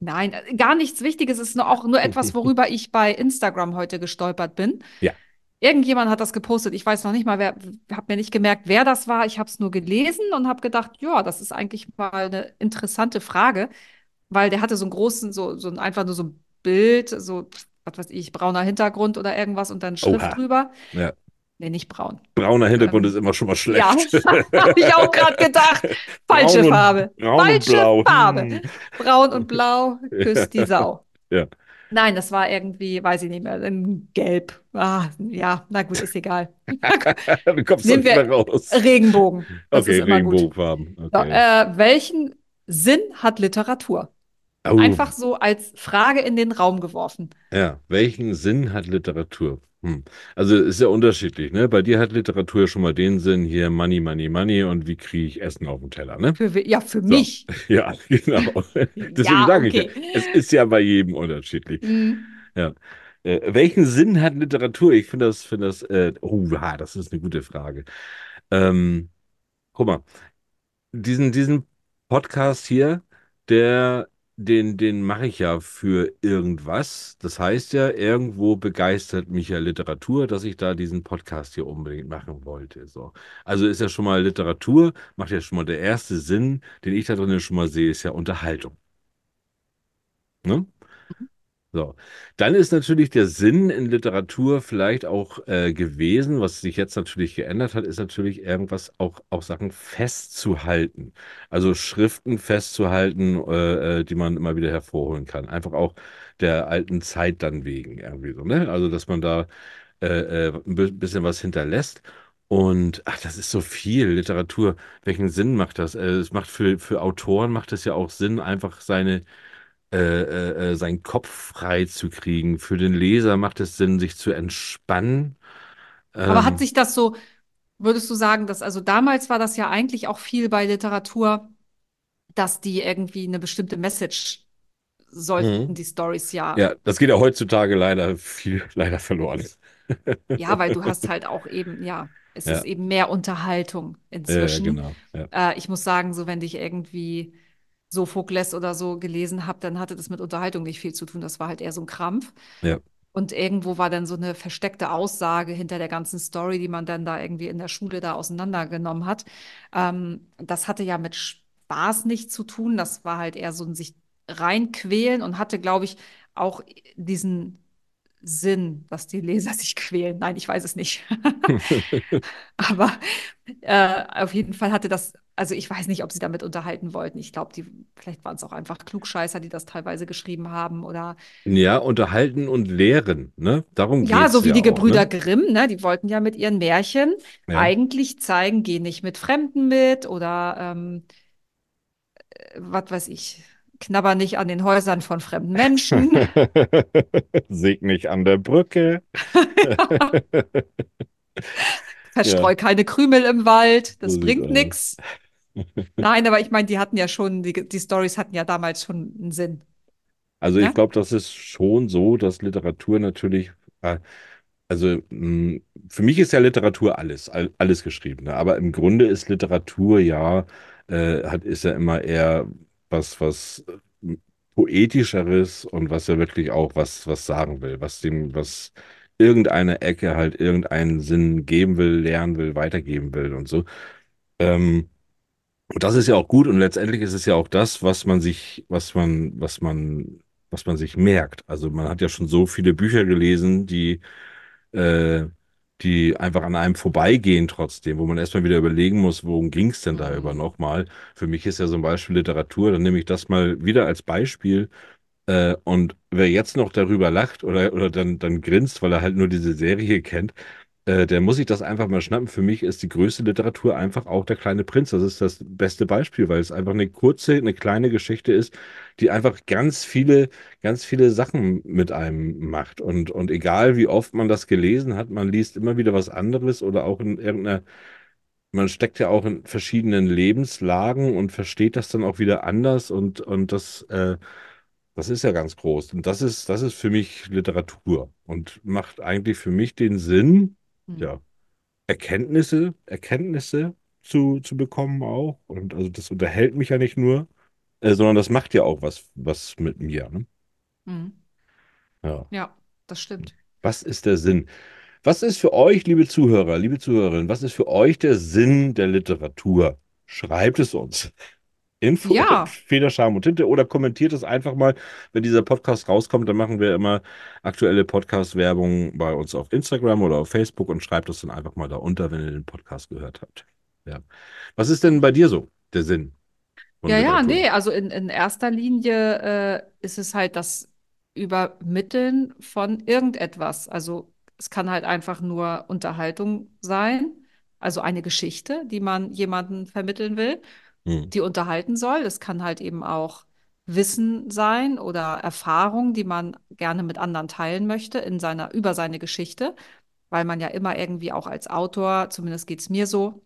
Nein, äh, gar nichts Wichtiges. Es ist nur auch nur etwas, [LAUGHS] worüber ich bei Instagram heute gestolpert bin. Ja. Irgendjemand hat das gepostet. Ich weiß noch nicht mal, wer, habe mir nicht gemerkt, wer das war. Ich habe es nur gelesen und habe gedacht, ja, das ist eigentlich mal eine interessante Frage, weil der hatte so einen großen, so, so ein, einfach nur so ein Bild, so, was weiß ich, brauner Hintergrund oder irgendwas und dann Schrift Oha. drüber. Ja. Nee, nicht braun. Brauner Hintergrund Ähm, ist immer schon mal Ja, schlecht. [LAUGHS] habe ich auch gerade gedacht. [LAUGHS] Falsche Braun und- Farbe. braun Falsche. Farbe. Hm. Braun und blau, [LAUGHS] küsst die Sau. Ja. Nein, das war irgendwie, weiß ich nicht mehr, in Gelb. Ah, ja, na gut, ist egal. [LAUGHS] Du kommst nicht wir- mehr raus. Regenbogen. Das Okay. Regenbogenfarben. Okay. äh, welchen Sinn hat Literatur? Oh, Einfach so als Frage in den Raum geworfen. ja. Welchen Sinn hat Literatur? Hm. Also ist ja unterschiedlich, ne? Bei dir hat Literatur ja schon mal den Sinn, hier Money, Money, Money und wie kriege ich Essen auf den Teller, ne? Für, ja, für mich. [LAUGHS] Ja, genau. [LAUGHS] Deswegen Ja, sage okay. ich ja, es ist ja bei jedem unterschiedlich. Hm. Äh, welchen Sinn hat Literatur? Ich finde das, finde das, äh, oh, das ist eine gute Frage. Ähm, guck mal, diesen, diesen Podcast hier, der, den, den mache ich ja für irgendwas. Das heißt ja, irgendwo begeistert mich ja Literatur, dass ich da diesen Podcast hier unbedingt machen wollte. So. Also ist ja schon mal Literatur, macht ja schon mal der erste Sinn, den ich da drin schon mal sehe, ist ja Unterhaltung. Ne? So, dann ist natürlich der Sinn in Literatur vielleicht auch äh, gewesen, was sich jetzt natürlich geändert hat, ist natürlich irgendwas auch, auch Sachen festzuhalten. Also Schriften festzuhalten, äh, äh, die man immer wieder hervorholen kann. Einfach auch der alten Zeit dann wegen irgendwie so, ne? Also, dass man da äh, äh, ein bi- bisschen was hinterlässt. Und ach, das ist so viel Literatur. Welchen Sinn macht das? Äh, es macht für, für Autoren macht es ja auch Sinn, einfach seine äh, äh, äh, seinen Kopf frei zu kriegen. Für den Leser macht es Sinn, sich zu entspannen. Aber Ähm, hat sich das so, würdest du sagen, dass, also damals war das ja eigentlich auch viel bei Literatur, dass die irgendwie eine bestimmte Message sollten, Mhm. die Stories ja. Ja, das geht ja heutzutage leider viel [LAUGHS] leider verloren. Ja, weil du hast halt auch eben, ja, es Ja. ist eben mehr Unterhaltung Ja, inzwischen. genau. Ja. Äh, ich muss sagen, so wenn ich irgendwie Sophokles oder so gelesen habe, dann hatte das mit Unterhaltung nicht viel zu tun. Das war halt eher so ein Krampf. Ja. Und irgendwo war dann so eine versteckte Aussage hinter der ganzen Story, die man dann da irgendwie in der Schule da auseinandergenommen hat. Ähm, das hatte ja mit Spaß nichts zu tun. Das war halt eher so ein sich reinquälen und hatte, glaube ich, auch diesen Sinn, dass die Leser [LAUGHS] sich quälen. Nein, ich weiß es nicht. [LAUGHS] Aber äh, auf jeden Fall hatte das, also ich weiß nicht, ob sie damit unterhalten wollten. Ich glaube, die, vielleicht waren es auch einfach Klugscheißer, die das teilweise geschrieben haben oder Ja, unterhalten und lehren, ne? Darum ja, so wie ja die auch, Gebrüder ne? Grimm, ne? Die wollten ja mit ihren Märchen Ja. eigentlich zeigen, geh nicht mit Fremden mit oder ähm, äh, was weiß ich, knabber nicht an den Häusern von fremden Menschen. [LAUGHS] Säg nicht an der Brücke. [LAUGHS] [LAUGHS] Verstreu keine Krümel im Wald, das So bringt nichts. Nein, aber ich meine, die hatten ja schon, die, die Stories hatten ja damals schon einen Sinn. Also Ja? ich glaube, das ist schon so, dass Literatur natürlich, äh, also mh, für mich ist ja Literatur alles, all, alles geschrieben, ne? Aber im Grunde ist Literatur ja, äh, hat, ist ja immer eher was, was äh, Poetischeres und was ja wirklich auch was, was sagen will, was dem, was irgendeine Ecke halt irgendeinen Sinn geben will, lernen will, weitergeben will und so. Ähm, und das ist ja auch gut und letztendlich ist es ja auch das, was man sich, was man, was man, was man sich merkt. Also man hat ja schon so viele Bücher gelesen, die, äh, die einfach an einem vorbeigehen trotzdem, wo man erstmal wieder überlegen muss, worum ging es denn da über Mhm. nochmal. Für mich ist ja ein Beispiel Literatur, dann nehme ich das mal wieder als Beispiel. Äh, und wer jetzt noch darüber lacht oder, oder dann, dann grinst, weil er halt nur diese Serie kennt, äh, der muss sich das einfach mal schnappen. Für mich ist die größte Literatur einfach auch der kleine Prinz. Das ist das beste Beispiel, weil es einfach eine kurze, eine kleine Geschichte ist, die einfach ganz viele, ganz viele Sachen mit einem macht. Und, und egal wie oft man das gelesen hat, man liest immer wieder was anderes oder auch in irgendeiner, man steckt ja auch in verschiedenen Lebenslagen und versteht das dann auch wieder anders und, und das, äh, das ist ja ganz groß. Und das ist, das ist für mich Literatur und macht eigentlich für mich den Sinn. Ja, Erkenntnisse, Erkenntnisse zu, zu bekommen auch. Und also das unterhält mich ja nicht nur, äh, sondern das macht ja auch was, was mit mir. Ne? Mhm. Ja. Ja, das stimmt. Was ist der Sinn? Was ist für euch, liebe Zuhörer, liebe Zuhörerinnen, was ist für euch der Sinn der Literatur? Schreibt es uns. Info Ja. Feder, Scham und Tinte oder kommentiert es einfach mal, wenn dieser Podcast rauskommt, dann machen wir immer aktuelle Podcast-Werbung bei uns auf Instagram oder auf Facebook und schreibt es dann einfach mal da unter, wenn ihr den Podcast gehört habt. Ja. Was ist denn bei dir so der Sinn Ja, ja, Literatur? nee, also in, in erster Linie äh, ist es halt das Übermitteln von irgendetwas. Also es kann halt einfach nur Unterhaltung sein, also eine Geschichte, die man jemandem vermitteln will, Hm. die unterhalten soll. Es kann halt eben auch Wissen sein oder Erfahrung, die man gerne mit anderen teilen möchte in seiner, über seine Geschichte, weil man ja immer irgendwie auch als Autor, zumindest geht es mir so,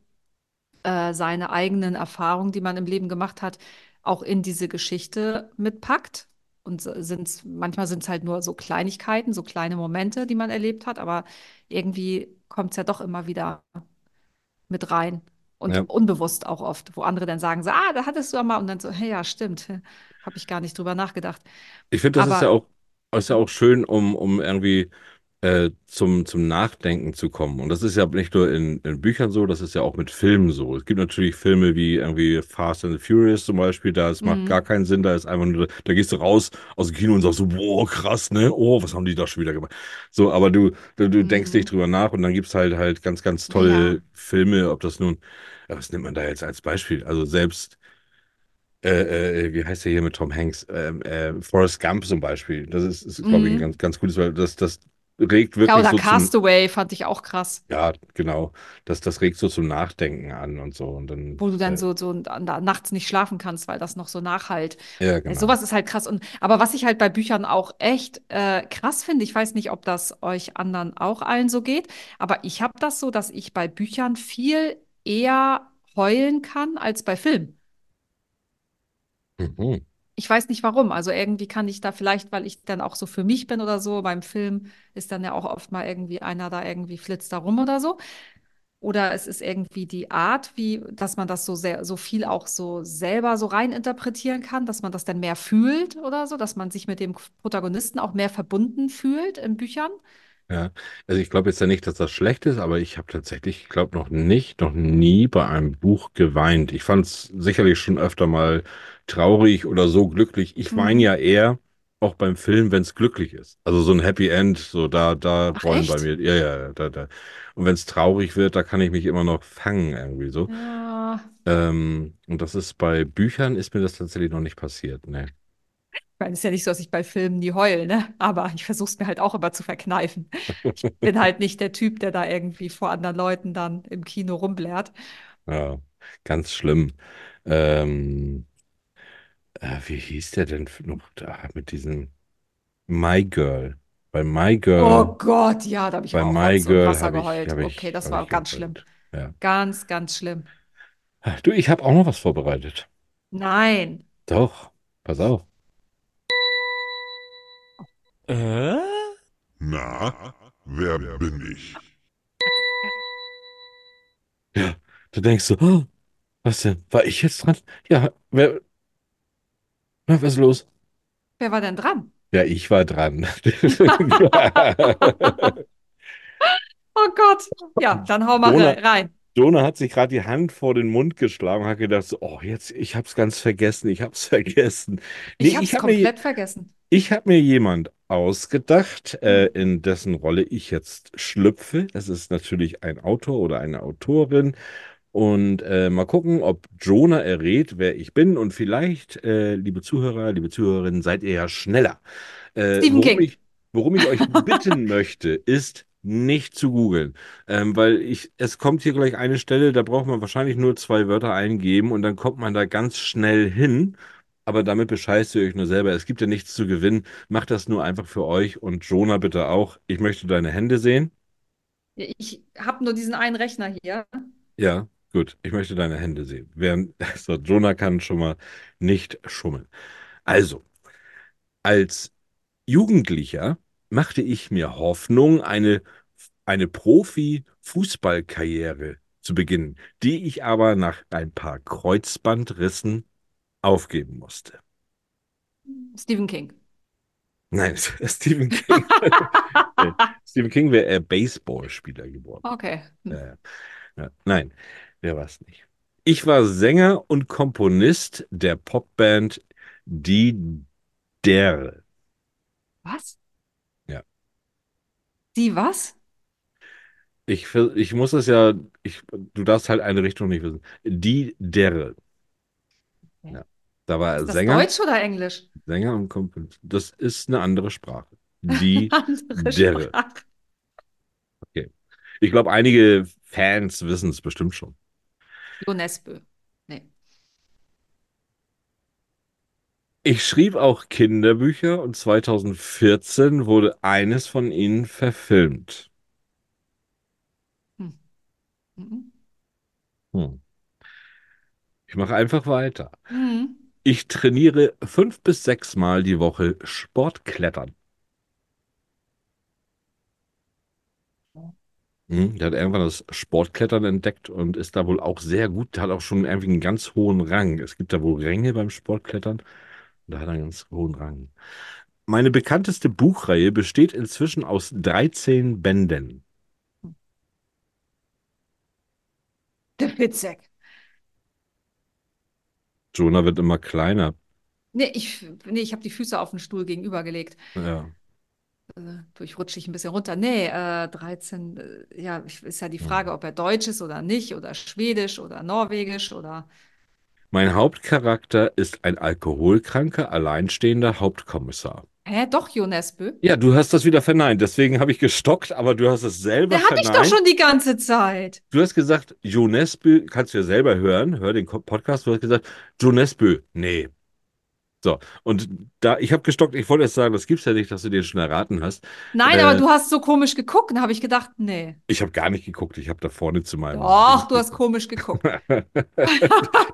äh, seine eigenen Erfahrungen, die man im Leben gemacht hat, auch in diese Geschichte mitpackt. Und sind's, manchmal sind es halt nur so Kleinigkeiten, so kleine Momente, die man erlebt hat, aber irgendwie kommt es ja doch immer wieder mit rein. Und Ja. unbewusst auch oft, wo andere dann sagen so, ah, da hattest du ja mal. Und dann so, hey, ja, stimmt, habe ich gar nicht drüber nachgedacht. Ich finde, das ist Aber- ja auch, ist ja auch schön, um, um irgendwie äh, zum, zum Nachdenken zu kommen. Und das ist ja nicht nur in, in Büchern so, das ist ja auch mit Filmen so. Es gibt natürlich Filme wie irgendwie Fast and the Furious zum Beispiel, da es macht Mhm. gar keinen Sinn, da ist einfach nur, da gehst du raus aus dem Kino und sagst so, boah, krass, ne? Oh, was haben die da schon wieder gemacht? So, aber du, du, du denkst Mhm. nicht drüber nach und dann gibt's halt halt ganz, ganz tolle Ja. Filme, ob das nun, was nimmt man da jetzt als Beispiel? Also selbst äh, äh, wie heißt der hier mit Tom Hanks? Ähm, äh, Forrest Gump zum Beispiel. Das ist, ist glaube ich, ein Mhm. ganz, ganz gutes, weil das, das regt wirklich Ja, oder so Castaway fand ich auch krass, ja, genau, das, das regt so zum Nachdenken an und so und dann, wo du dann äh, so, so nachts nicht schlafen kannst, weil das noch so nachhalt. ja, Äh, genau. Sowas ist halt krass. Und, aber was ich halt bei Büchern auch echt äh, krass finde, ich weiß nicht, ob das euch anderen auch allen so geht, aber ich habe das so, dass ich bei Büchern viel eher heulen kann als bei Filmen. Mhm. Ich weiß nicht warum. Also irgendwie kann ich da vielleicht, weil ich dann auch so für mich bin oder so, beim Film ist dann ja auch oft mal irgendwie einer da irgendwie flitzt da rum oder so. Oder es ist irgendwie die Art, wie, dass man das so sehr, so viel auch so selber so rein interpretieren kann, dass man das dann mehr fühlt oder so, dass man sich mit dem Protagonisten auch mehr verbunden fühlt in Büchern. Ja, also ich glaube jetzt ja nicht, dass das schlecht ist, aber ich habe tatsächlich, ich glaube noch nicht, noch nie bei einem Buch geweint. Ich fand es sicherlich schon öfter mal traurig oder so glücklich. Ich weine Mhm. ja eher auch beim Film, wenn es glücklich ist. Also so ein Happy End, so da, da Ach, rollen bei echt? mir, ja, ja, da, da. Und wenn es traurig wird, da kann ich mich immer noch fangen irgendwie so. Ja, Ähm, und das ist bei Büchern ist mir das tatsächlich noch nicht passiert, ne. ich meine, es ist ja nicht so, dass ich bei Filmen nie heule, ne? Aber ich versuche es mir halt auch immer zu verkneifen. Ich [LAUGHS] bin halt nicht der Typ, der da irgendwie vor anderen Leuten dann im Kino rumblärt. Ja, ganz schlimm. Ähm, äh, wie hieß der denn noch da mit diesem My Girl? Bei My Oh Girl, Gott, ja, da habe ich bei auch My Girl Wasser ich, geheult. habe Okay, ich, das war ich ganz schlimm. Ja. Ganz, ganz schlimm. Du, ich habe auch noch was vorbereitet. Nein. Doch, pass auf. Na, wer bin ich? Ja, du denkst so, oh, was denn? War ich jetzt dran? Ja, wer, na, was ist los? Wer war denn dran? Ja, ich war dran. [LAUGHS] [LAUGHS] Oh Gott. Ja, dann hau mal Dona, re- rein. Dona hat sich gerade die Hand vor den Mund geschlagen und hat gedacht, so, oh, jetzt, ich hab's ganz vergessen, ich hab's vergessen. Nee, Ich habe ich es habe mir, komplett vergessen. ich hab mir jemand ausgedacht, äh, Hm. in dessen Rolle ich jetzt schlüpfe. Es ist natürlich ein Autor oder eine Autorin. Und äh, mal gucken, ob Jonah errät, wer ich bin. Und vielleicht, äh, liebe Zuhörer, liebe Zuhörerinnen, seid ihr ja schneller. Äh, Stephen worum King. ich, worum ich euch bitten [LAUGHS] möchte, ist nicht zu googeln. Ähm, weil ich, es kommt hier gleich eine Stelle, da braucht man wahrscheinlich nur zwei Wörter eingeben und dann kommt man da ganz schnell hin. Aber damit bescheißt ihr euch nur selber. Es gibt ja nichts zu gewinnen. Macht das nur einfach für euch und Jonah bitte auch. Ich möchte deine Hände sehen. Ich habe nur diesen einen Rechner hier. Ja, gut. Ich möchte deine Hände sehen. Während, [LAUGHS] so, Jonah kann schon mal nicht schummeln. Also, als Jugendlicher machte ich mir Hoffnung, eine, eine Profi-Fußballkarriere zu beginnen, die ich aber nach ein paar Kreuzbandrissen aufgeben musste. Stephen King. Nein, [LAUGHS] Stephen King. [LAUGHS] Äh, Stephen King wäre eher Baseballspieler geworden. Okay. Ja. Ja, nein, wer war es nicht. Ich war Sänger und Komponist der Popband Die Der. Was? Ja. Die was? Ich, ich muss es ja, ich, du darfst halt eine Richtung nicht wissen. Die Der. Okay. Ja. Da war Ist das Sänger, Deutsch oder Englisch? Sänger und Komponist. Das ist eine andere Sprache. [LAUGHS] Die Andere Der. Sprache. Okay. Ich glaube, einige Fans wissen es bestimmt schon. Jo Nesbø. Nee. Ich schrieb auch Kinderbücher und 2014 wurde eines von ihnen verfilmt. Hm. Mhm. Hm. Ich mache einfach weiter. Mhm. Ich trainiere fünf bis sechs Mal die Woche Sportklettern. Hm, der hat irgendwann das Sportklettern entdeckt und ist da wohl auch sehr gut. Der hat auch schon irgendwie einen ganz hohen Rang. Es gibt da wohl Ränge beim Sportklettern. Und da hat er einen ganz hohen Rang. Meine bekannteste Buchreihe besteht inzwischen aus 13 Bänden. Der Fitzek. Jonah wird immer kleiner. Nee, ich, nee, ich habe die Füße auf den Stuhl gegenübergelegt. Ja. Äh, durchrutsche ich ein bisschen runter. Nee, äh, 13, äh, ja, ist ja die. Frage, ob er Deutsch ist oder nicht, oder Schwedisch oder Norwegisch oder. Mein Hauptcharakter ist ein alkoholkranker, alleinstehender Hauptkommissar. Hä, doch, Jo Nesbø? Ja, du hast das wieder verneint. Deswegen habe ich gestockt, aber du hast es selber Der hatte ich doch verneint. schon die ganze Zeit. Du hast gesagt, Jonesbö, kannst du ja selber hören, hör den Podcast, du hast gesagt, Jonesbö, nee. So, und da, ich habe gestockt, ich wollte jetzt sagen, das gibt's ja nicht, dass du den schon erraten hast. Nein, Äh, aber du hast so komisch geguckt da habe ich gedacht, nee. Ich habe gar nicht geguckt, ich habe da vorne zu meinem. Doch, du hast komisch geguckt. [LAUGHS]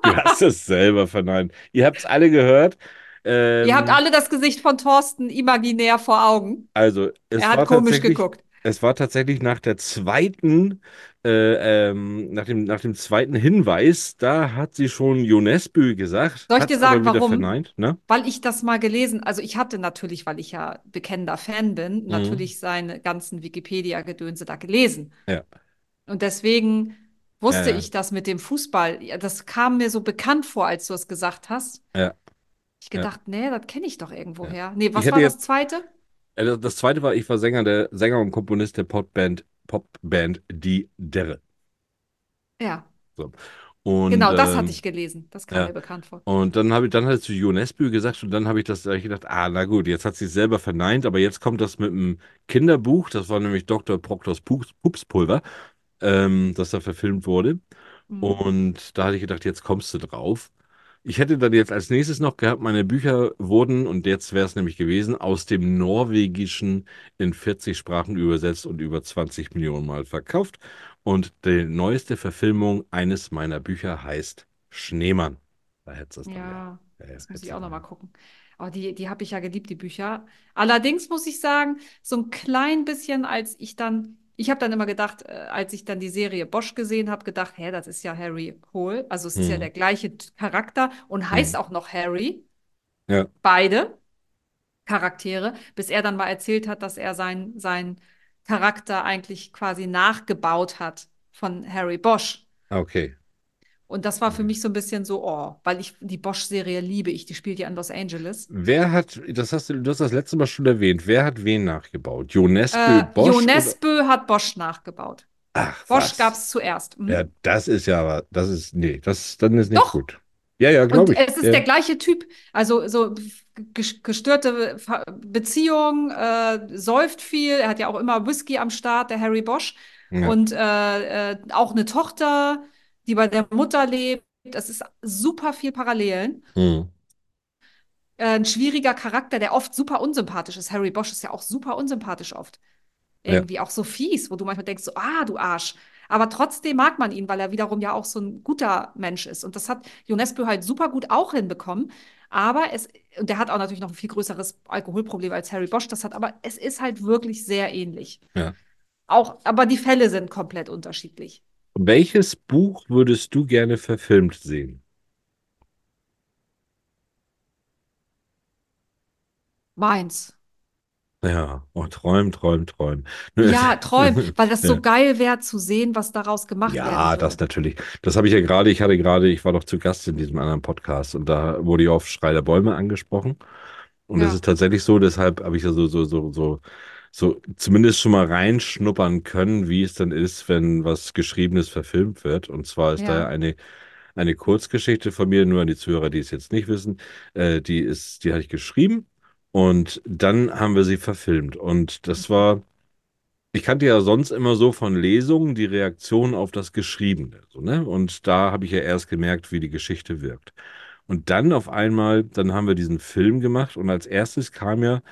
Du hast es selber verneint. Ihr habt es alle gehört. Ähm, Ihr habt alle das Gesicht von Thorsten imaginär vor Augen. Also, es Er hat komisch geguckt. Es war tatsächlich nach der zweiten, äh, ähm, nach dem, nach dem zweiten Hinweis, da hat sie schon Jonesbö gesagt, Soll ich dir sagen, warum? verneint, ne? Weil ich das mal gelesen, also ich hatte natürlich, weil ich ja bekennender Fan bin, Mhm. natürlich seine ganzen Wikipedia-Gedönse da gelesen. Ja. Und deswegen wusste Ja, ja. ich das mit dem Fußball. Ja, Das kam mir so bekannt vor, als du es gesagt hast. Ja. Ich Ja. gedacht, nee, das kenne ich doch irgendwo Ja. her. Nee, was war das zweite? Äh, Das zweite war, ich war Sänger der Sänger und Komponist der Popband, Popband Die Derre. Ja, Und, genau, das ähm, hatte ich gelesen. Das kam ja. mir bekannt vor. Und dann habe ich, dann hat zu Jonesbö gesagt und dann habe ich das da hab ich gedacht, ah, na gut, jetzt hat sie es selber verneint, aber jetzt kommt das mit einem Kinderbuch, das war nämlich Dr. Proctors Pups, Pupspulver, ähm, das da verfilmt wurde. Mhm. Und da hatte ich gedacht, jetzt kommst du drauf. Ich hätte dann jetzt als nächstes noch gehabt, meine Bücher wurden, und jetzt wäre es nämlich gewesen, aus dem Norwegischen in 40 Sprachen übersetzt und über 20 Millionen Mal verkauft. Und die neueste Verfilmung eines meiner Bücher heißt Schneemann. Da hättest du es dann Ja, Ja, ja, das muss ich auch noch dann. mal gucken. Aber die, die habe ich ja geliebt, die Bücher. Allerdings muss ich sagen, so ein klein bisschen, als ich dann, ich habe dann immer gedacht, äh, als ich dann die Serie Bosch gesehen habe, gedacht, hä, das ist ja Harry Hole. Also es ist ja Hm. der gleiche Charakter und heißt Hm. auch noch Harry. Ja. Beide Charaktere, bis er dann mal erzählt hat, dass er sein, sein Charakter eigentlich quasi nachgebaut hat von Harry Bosch. Ah, Okay. Und das war für mich so ein bisschen so, oh, weil ich die Bosch-Serie liebe ich. Die spielt ja in Los Angeles. Wer hat, das hast du, du hast das letzte Mal schon erwähnt, wer hat wen nachgebaut? Jonesbö, Äh, Bosch? Jo oder- Nesbø hat Bosch nachgebaut. Ach, Bosch gab es zuerst. Mhm. Ja, das ist ja aber, das ist, nee, das, dann ist nicht Doch. gut. Ja, ja, glaube ich. es ist ja. der gleiche Typ. Also so ges- gestörte Beziehung, äh, säuft viel. Er hat ja auch immer Whisky am Start, der Harry Bosch. Ja. Und äh, äh, auch eine Tochter, die bei der Mutter lebt. Es ist super viel Parallelen. Hm. Äh, ein schwieriger Charakter, der oft super unsympathisch ist. Harry Bosch ist ja auch super unsympathisch oft. Ja. Irgendwie auch so fies, wo du manchmal denkst, so, ah, du Arsch. Aber trotzdem mag man ihn, weil er wiederum ja auch so ein guter Mensch ist. Und das hat Jonesbö halt super gut auch hinbekommen. Aber es, und der hat auch natürlich noch ein viel größeres Alkoholproblem als Harry Bosch. Das hat, aber es ist halt wirklich sehr ähnlich. Ja. Auch, aber die Fälle sind komplett unterschiedlich. Welches Buch würdest du gerne verfilmt sehen? Meins. Ja, oh, träum, träum, träum. [LAUGHS] Ja, träumen, weil das so Ja. geil wäre zu sehen, was daraus gemacht werden Ja, würde. das natürlich. Das habe ich ja gerade, ich hatte gerade, ich war doch zu Gast in diesem anderen Podcast und da wurde ich auf Schrei der Bäume angesprochen. Und das Ja. ist tatsächlich so, deshalb habe ich ja so, so, so, so, so zumindest schon mal reinschnuppern können, wie es dann ist, wenn was Geschriebenes verfilmt wird. Und zwar ist da Ja. ja eine, eine Kurzgeschichte von mir, nur an die Zuhörer, die es jetzt nicht wissen, äh, die ist, die hatte ich geschrieben und dann haben wir sie verfilmt. Und das war, ich kannte ja sonst immer so von Lesungen die Reaktion auf das Geschriebene. So, ne? Und da habe ich ja erst gemerkt, wie die Geschichte wirkt. Und dann auf einmal, dann haben wir diesen Film gemacht und als erstes kam ja,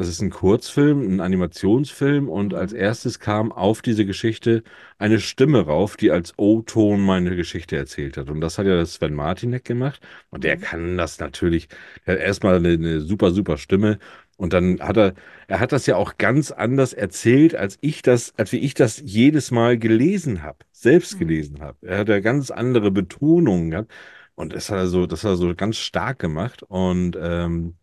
das ist ein Kurzfilm, ein Animationsfilm und Mhm. als erstes kam auf diese Geschichte eine Stimme rauf, die als O-Ton meine Geschichte erzählt hat. Und das hat ja der Sven Martinek gemacht und der Mhm. kann das natürlich, der hat erstmal eine, eine super, super Stimme und dann hat er, er hat das ja auch ganz anders erzählt, als ich das, als wie ich das jedes Mal gelesen habe, selbst Mhm. gelesen habe. Er hat ja ganz andere Betonungen gehabt. Und das hat er so, das hat er so ganz stark gemacht. Und ähm,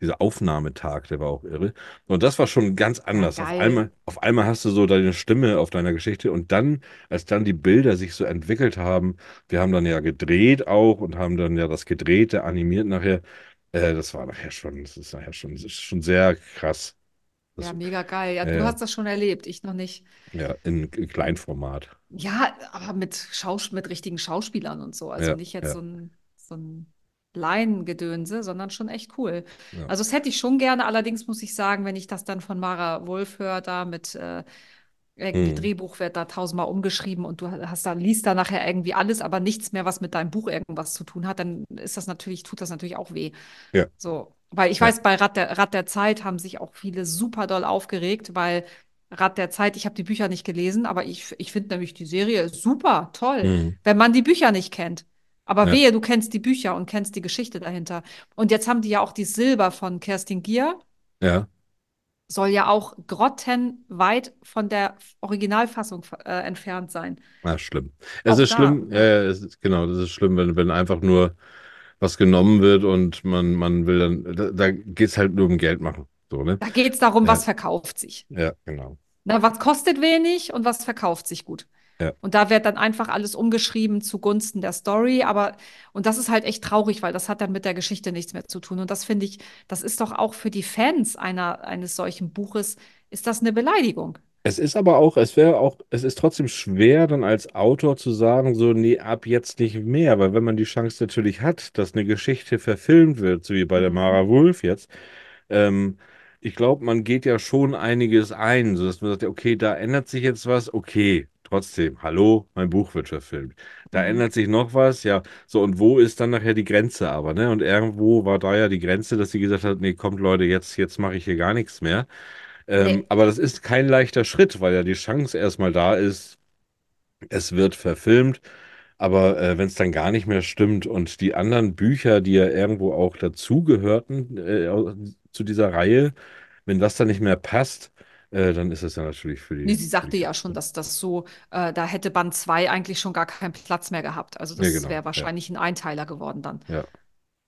dieser Aufnahmetag, der war auch irre. Und das war schon ganz anders. Auf einmal, auf einmal hast du so deine Stimme auf deiner Geschichte. Und dann, als dann die Bilder sich so entwickelt haben, wir haben dann ja gedreht auch und haben dann ja das Gedrehte animiert nachher. Äh, das war nachher schon, das ist nachher schon, ist schon sehr krass. Das, Ja, mega geil. Ja, Ja, du hast das schon erlebt, ich noch nicht. ja, in, in Kleinformat. Ja, aber mit Schaus mit richtigen Schauspielern und so. Also Ja, nicht jetzt ja. so ein, so ein Laiengedönse, sondern schon echt cool. Ja. Also das hätte ich schon gerne. Allerdings muss ich sagen, wenn ich das dann von Mara Wolf höre, da mit, äh, Irgendwie Hm. Drehbuch wird da tausendmal umgeschrieben und du hast da, liest da nachher irgendwie alles, aber nichts mehr, was mit deinem Buch irgendwas zu tun hat, dann ist das natürlich, tut das natürlich auch weh. Ja. So, weil ich Ja. weiß, bei Rad der, Rad der Zeit haben sich auch viele super doll aufgeregt, weil Rad der Zeit, ich habe die Bücher nicht gelesen, aber ich, ich finde nämlich die Serie super, toll, Hm. wenn man die Bücher nicht kennt. Aber Ja. wehe, du kennst die Bücher und kennst die Geschichte dahinter. Und jetzt haben die ja auch die Silber von Kerstin Gier Ja. soll ja auch grottenweit von der Originalfassung äh, entfernt sein. Ah, schlimm. Es Auch ist da, schlimm, ja. es ist, genau, das ist schlimm, wenn, wenn einfach nur was genommen wird und man, man will dann, da, da geht es halt nur um Geld machen. So, ne? Da geht es darum, Ja. was verkauft sich. Ja, genau. Na, was kostet wenig und was verkauft sich gut. Ja. Und da wird dann einfach alles umgeschrieben zugunsten der Story. Aber, und das ist halt echt traurig, weil das hat dann mit der Geschichte nichts mehr zu tun. Und das finde ich, das ist doch auch für die Fans einer, eines solchen Buches, ist das eine Beleidigung. Es ist aber auch, es wäre auch, es ist trotzdem schwer, dann als Autor zu sagen, so, nee, ab jetzt nicht mehr, weil wenn man die Chance natürlich hat, dass eine Geschichte verfilmt wird, so wie bei der Mhm. Mara Wolf jetzt, ähm, ich glaube, man geht ja schon einiges ein, sodass man sagt, okay, da ändert sich jetzt was, okay, trotzdem, hallo, mein Buch wird verfilmt. Da Mhm. ändert sich noch was, ja, so, und wo ist dann nachher die Grenze aber, ne? Und irgendwo war da ja die Grenze, dass sie gesagt hat, nee, kommt Leute, jetzt, jetzt mache ich hier gar nichts mehr. Ähm, Nee. aber das ist kein leichter Schritt, weil ja die Chance erstmal da ist, es wird verfilmt. Aber äh, wenn es dann gar nicht mehr stimmt und die anderen Bücher, die ja irgendwo auch dazugehörten äh, zu dieser Reihe, wenn das dann nicht mehr passt, äh, dann ist es ja natürlich für die. Nee, sie die sagte ja schon, dass das so, äh, da hätte Band 2 eigentlich schon gar keinen Platz mehr gehabt. Also das genau, wäre ja. wahrscheinlich ein Einteiler geworden dann. Ja.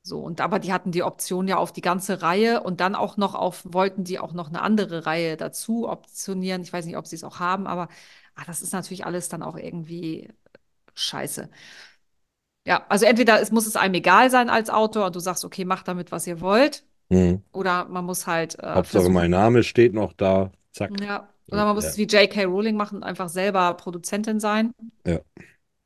So, und aber die hatten die Option ja auf die ganze Reihe und dann auch noch auf, wollten die auch noch eine andere Reihe dazu optionieren. Ich weiß nicht, ob sie es auch haben, aber ah, das ist natürlich alles dann auch irgendwie scheiße. Ja, also entweder es muss es einem egal sein als Autor und du sagst, okay, macht damit, was ihr wollt, Mhm. oder man muss halt äh, Hauptsache, mein Name steht noch da. Zack. ja, oder man muss Ja. es wie J.K. Rowling machen einfach selber Produzentin sein. Ja.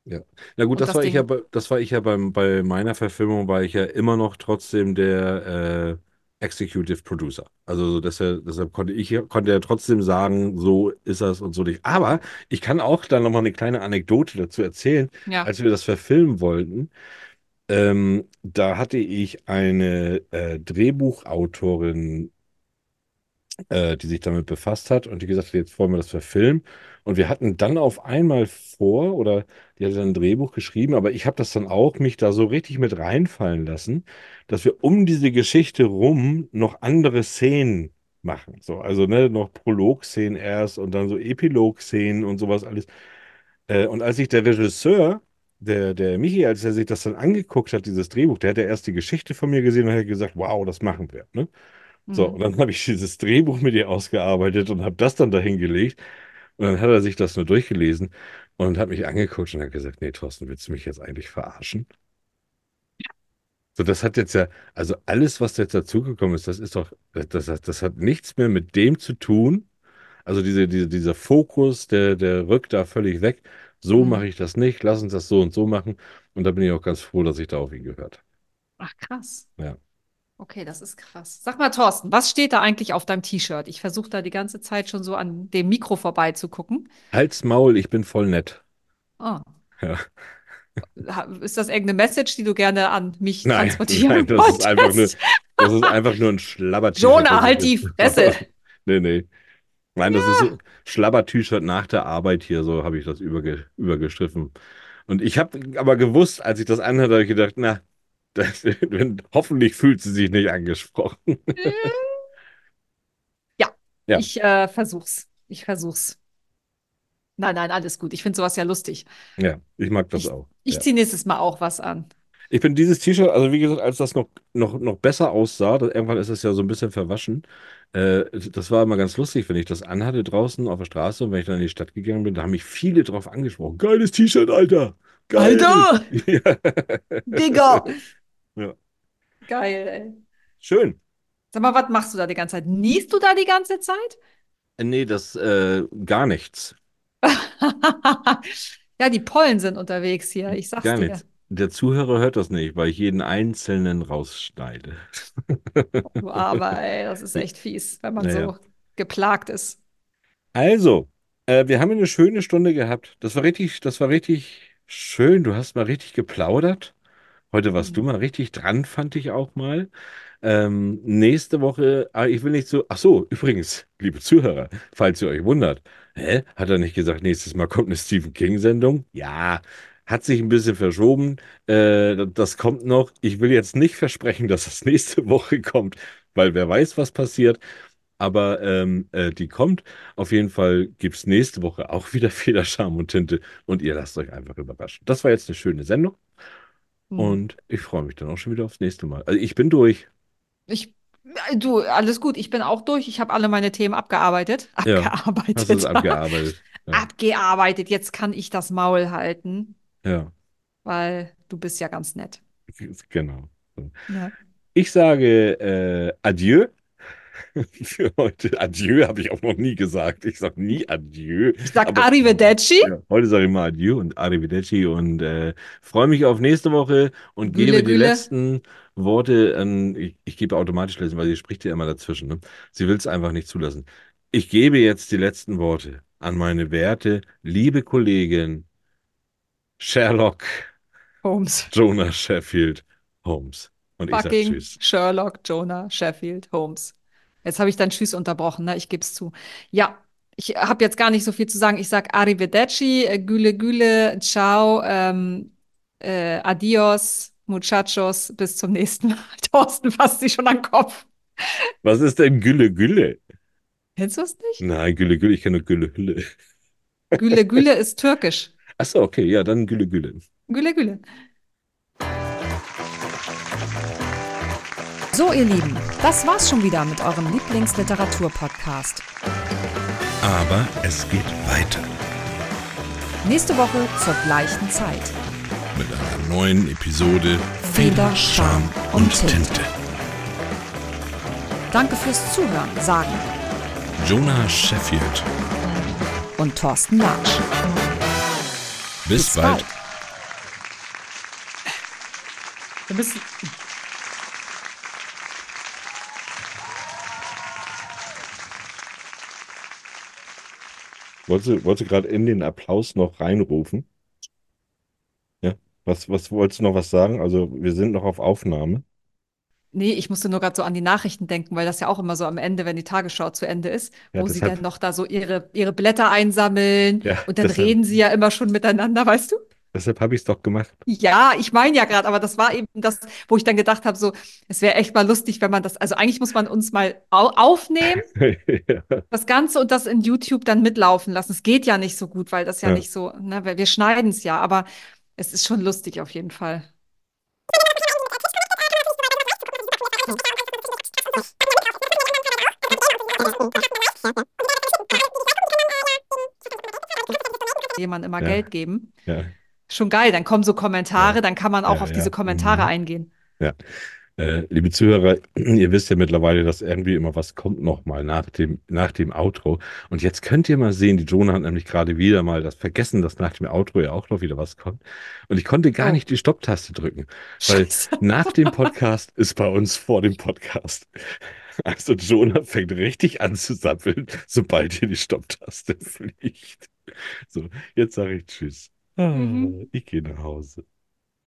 Ja. Na gut, das, das war ich ja, bei, das war ich ja beim, bei meiner Verfilmung, war ich ja immer noch trotzdem der äh, Executive Producer. Also deshalb, deshalb konnte ich ja- konnte ja trotzdem sagen, so ist das und so nicht. Aber ich kann auch da nochmal eine kleine Anekdote dazu erzählen. Ja. Als wir das verfilmen wollten, ähm, da hatte ich eine äh, Drehbuchautorin äh, die sich damit befasst hat und die gesagt hat, jetzt wollen wir das verfilmen. Und wir hatten dann auf einmal vor, oder die hat dann ein Drehbuch geschrieben, aber ich habe das dann auch mich da so richtig mit reinfallen lassen, dass wir um diese Geschichte rum noch andere Szenen machen. So, also ne, noch Prolog-Szenen erst und dann so Epilog-Szenen und sowas alles. Äh, und als sich der Regisseur, der, der Michi, als er sich das dann angeguckt hat, dieses Drehbuch, der hat ja erst die Geschichte von mir gesehen und hat gesagt, wow, das machen wir. Ne? So, Mhm. und dann [LAUGHS] habe ich dieses Drehbuch mit ihr ausgearbeitet und habe das dann dahin gelegt. Und dann hat er sich das nur durchgelesen und hat mich angeguckt und hat gesagt, nee, Thorsten, willst du mich jetzt eigentlich verarschen? So, das hat jetzt ja, also alles, was jetzt dazugekommen ist, das ist doch, das, das, das hat nichts mehr mit dem zu tun. Also diese, diese, dieser Fokus, der, der rückt da völlig weg. So Mhm. mache ich das nicht, lass uns das so und so machen. Und da bin ich auch ganz froh, dass ich da auf ihn gehört habe. Ach, krass. Ja. Okay, das ist krass. Sag mal, Thorsten, was steht da eigentlich auf deinem T-Shirt? Ich versuche da die ganze Zeit schon so an dem Mikro vorbeizugucken. Halt's Maul, ich bin voll nett. Oh. Ja. Ist das irgendeine Message, die du gerne an mich Nein, transportieren nein, das ist einfach nur, wolltest? das ist einfach nur ein Schlabber-T-Shirt. Jonah, das ich halt die [LAUGHS] Fresse. Nee, nee. Nein, das ist so Schlabber-T-Shirt nach der Arbeit hier, so habe ich das überge übergestriffen. Und ich habe aber gewusst, als ich das anhörte, habe ich gedacht, na, das, hoffentlich fühlt sie sich nicht angesprochen. [LAUGHS] Ja. Ich äh, versuch's. Ich versuch's. Nein, nein, alles gut. Ich finde sowas ja lustig. Ja, ich mag das Ich, auch. ich Ja. ziehe nächstes Mal auch was an. Ich bin dieses T-Shirt, also wie gesagt, als das noch, noch, noch besser aussah, das, irgendwann ist es ja so ein bisschen verwaschen. Äh, das war immer ganz lustig, wenn ich das anhatte draußen auf der Straße und wenn ich dann in die Stadt gegangen bin, da haben mich viele drauf angesprochen. Geiles T-Shirt, Alter! Geil! Alter! [LAUGHS] Ja. Digga! [LAUGHS] Ja. Geil, ey. Schön. Sag mal, was machst du da die ganze Zeit? Niest du da die ganze Zeit? Äh, Nee, das äh, gar nichts. [LAUGHS] Ja, die Pollen sind unterwegs hier. Ich sag's Gar dir. nichts. Der Zuhörer hört das nicht, weil ich jeden einzelnen rausschneide. Du Aber ey, das ist echt fies, wenn man Naja. so geplagt ist. Also, Äh, wir haben eine schöne Stunde gehabt. Das war richtig, das war richtig schön. Du hast mal richtig geplaudert. Heute warst du Mhm. mal richtig dran, fand ich auch mal. Ähm, nächste Woche, ah, ich will nicht so. Ach so, übrigens, liebe Zuhörer, falls ihr euch wundert, hä? Hat er nicht gesagt, nächstes Mal kommt eine Stephen King-Sendung? Ja, hat sich ein bisschen verschoben. Äh, das kommt noch. Ich will jetzt nicht versprechen, dass das [LAUGHS] nächste Woche kommt, weil wer weiß, was passiert. Aber ähm, äh, die kommt. Auf jeden Fall gibt es nächste Woche auch [LAUGHS] wieder Federscham und Tinte und ihr lasst euch einfach überraschen. Das war jetzt eine schöne Sendung Mhm. und ich freue mich dann auch schon wieder aufs nächste Mal. Also ich bin durch. Ich, äh, du, alles gut. Ich bin auch durch. Ich habe alle meine Themen abgearbeitet. Ja, hast es Abgearbeitet. abgearbeitet? [LAUGHS] Ja, Abgearbeitet. Jetzt kann ich das Maul halten, ja, weil du bist ja ganz nett. genau. Ja. Ich sage äh, Adieu [LAUGHS] für heute. Adieu habe ich auch noch nie gesagt. Ich sage nie Adieu. Ich sag Aber Arrivederci. ja, heute sage ich mal Adieu und Arrivederci und äh, freue mich auf nächste Woche und Güle, gebe die letzten Worte an. Ich, ich gebe automatisch lesen, weil sie spricht ja immer dazwischen. Ne? Sie will es einfach nicht zulassen. Ich gebe jetzt die letzten Worte an meine werte, liebe Kollegin Sherlock Holmes. Jonah Sheffield Holmes. Und ich sage Fucking Tschüss. Sherlock, Jonah, Sheffield, Holmes. Jetzt habe ich dein Tschüss unterbrochen, ne? Ich gebe es zu. Ja, ich habe jetzt gar nicht so viel zu sagen. Ich sag Arrivederci, äh, Güle, Güle, Ciao, ähm, äh, Adios, Muchachos, bis zum nächsten Mal. [LAUGHS] Thorsten fasst sich schon an den Kopf. Was ist denn Gülle Gülle? Kennst du es nicht? Nein, Gülle Gülle, ich kenne nur Gülle Hülle. Güle, Güle ist türkisch. Achso, okay, ja, dann Gülle Gülle. Güle, Güle. So, ihr Lieben, das war's schon wieder mit eurem Lieblingsliteratur-Podcast. Aber es geht weiter Nächste Woche zur gleichen Zeit. mit einer neuen Episode Feder, Scham und und Tinte. Tinte. Danke fürs Zuhören, sagen Jonah Sheffield. und Thorsten Latsch. Bis, Bis bald. bald. Wir müssen. Wolltest du, gerade in den Applaus noch reinrufen? Ja. Was, was wolltest du noch was sagen? Also, wir sind noch auf Aufnahme. Nee, ich musste nur gerade so an die Nachrichten denken, weil das ja auch immer so am Ende, wenn die Tagesschau zu Ende ist, Ja, wo sie dann noch da so ihre, ihre Blätter einsammeln Ja, und dann deshalb- reden sie ja immer schon miteinander, weißt du? Deshalb habe ich es doch gemacht. Ja, ich meine ja gerade, aber das war eben das, wo ich dann gedacht habe, so, es wäre echt mal lustig, wenn man das, also eigentlich muss man uns mal au aufnehmen, [LAUGHS] ja. das Ganze und das in YouTube dann mitlaufen lassen. Es geht ja nicht so gut, weil das ja, Ja. nicht so, ne, weil wir schneiden es ja, aber es ist schon lustig auf jeden Fall. Jemand immer Ja. Geld geben. ja. Schon geil, dann kommen so Kommentare, Ja. dann kann man auch Ja, auf ja. diese Kommentare Mhm. eingehen. Äh, liebe Zuhörer, [CLEARS THROAT] ihr wisst ja mittlerweile, dass irgendwie immer was kommt nochmal nach dem, nach dem Outro. Und jetzt könnt ihr mal sehen, die Jonah hat nämlich gerade wieder mal das vergessen, dass nach dem Outro ja auch noch wieder was kommt. Und ich konnte gar Oh. nicht die Stopptaste drücken, weil Scheiße. [LAUGHS] nach dem Podcast ist bei uns vor dem Podcast. [LAUGHS] Also Jonah fängt richtig an zu sappeln, sobald hier die Stopptaste [LAUGHS] fliegt. So, jetzt sage ich Tschüss. Ah, Mhm. Ich gehe nach Hause.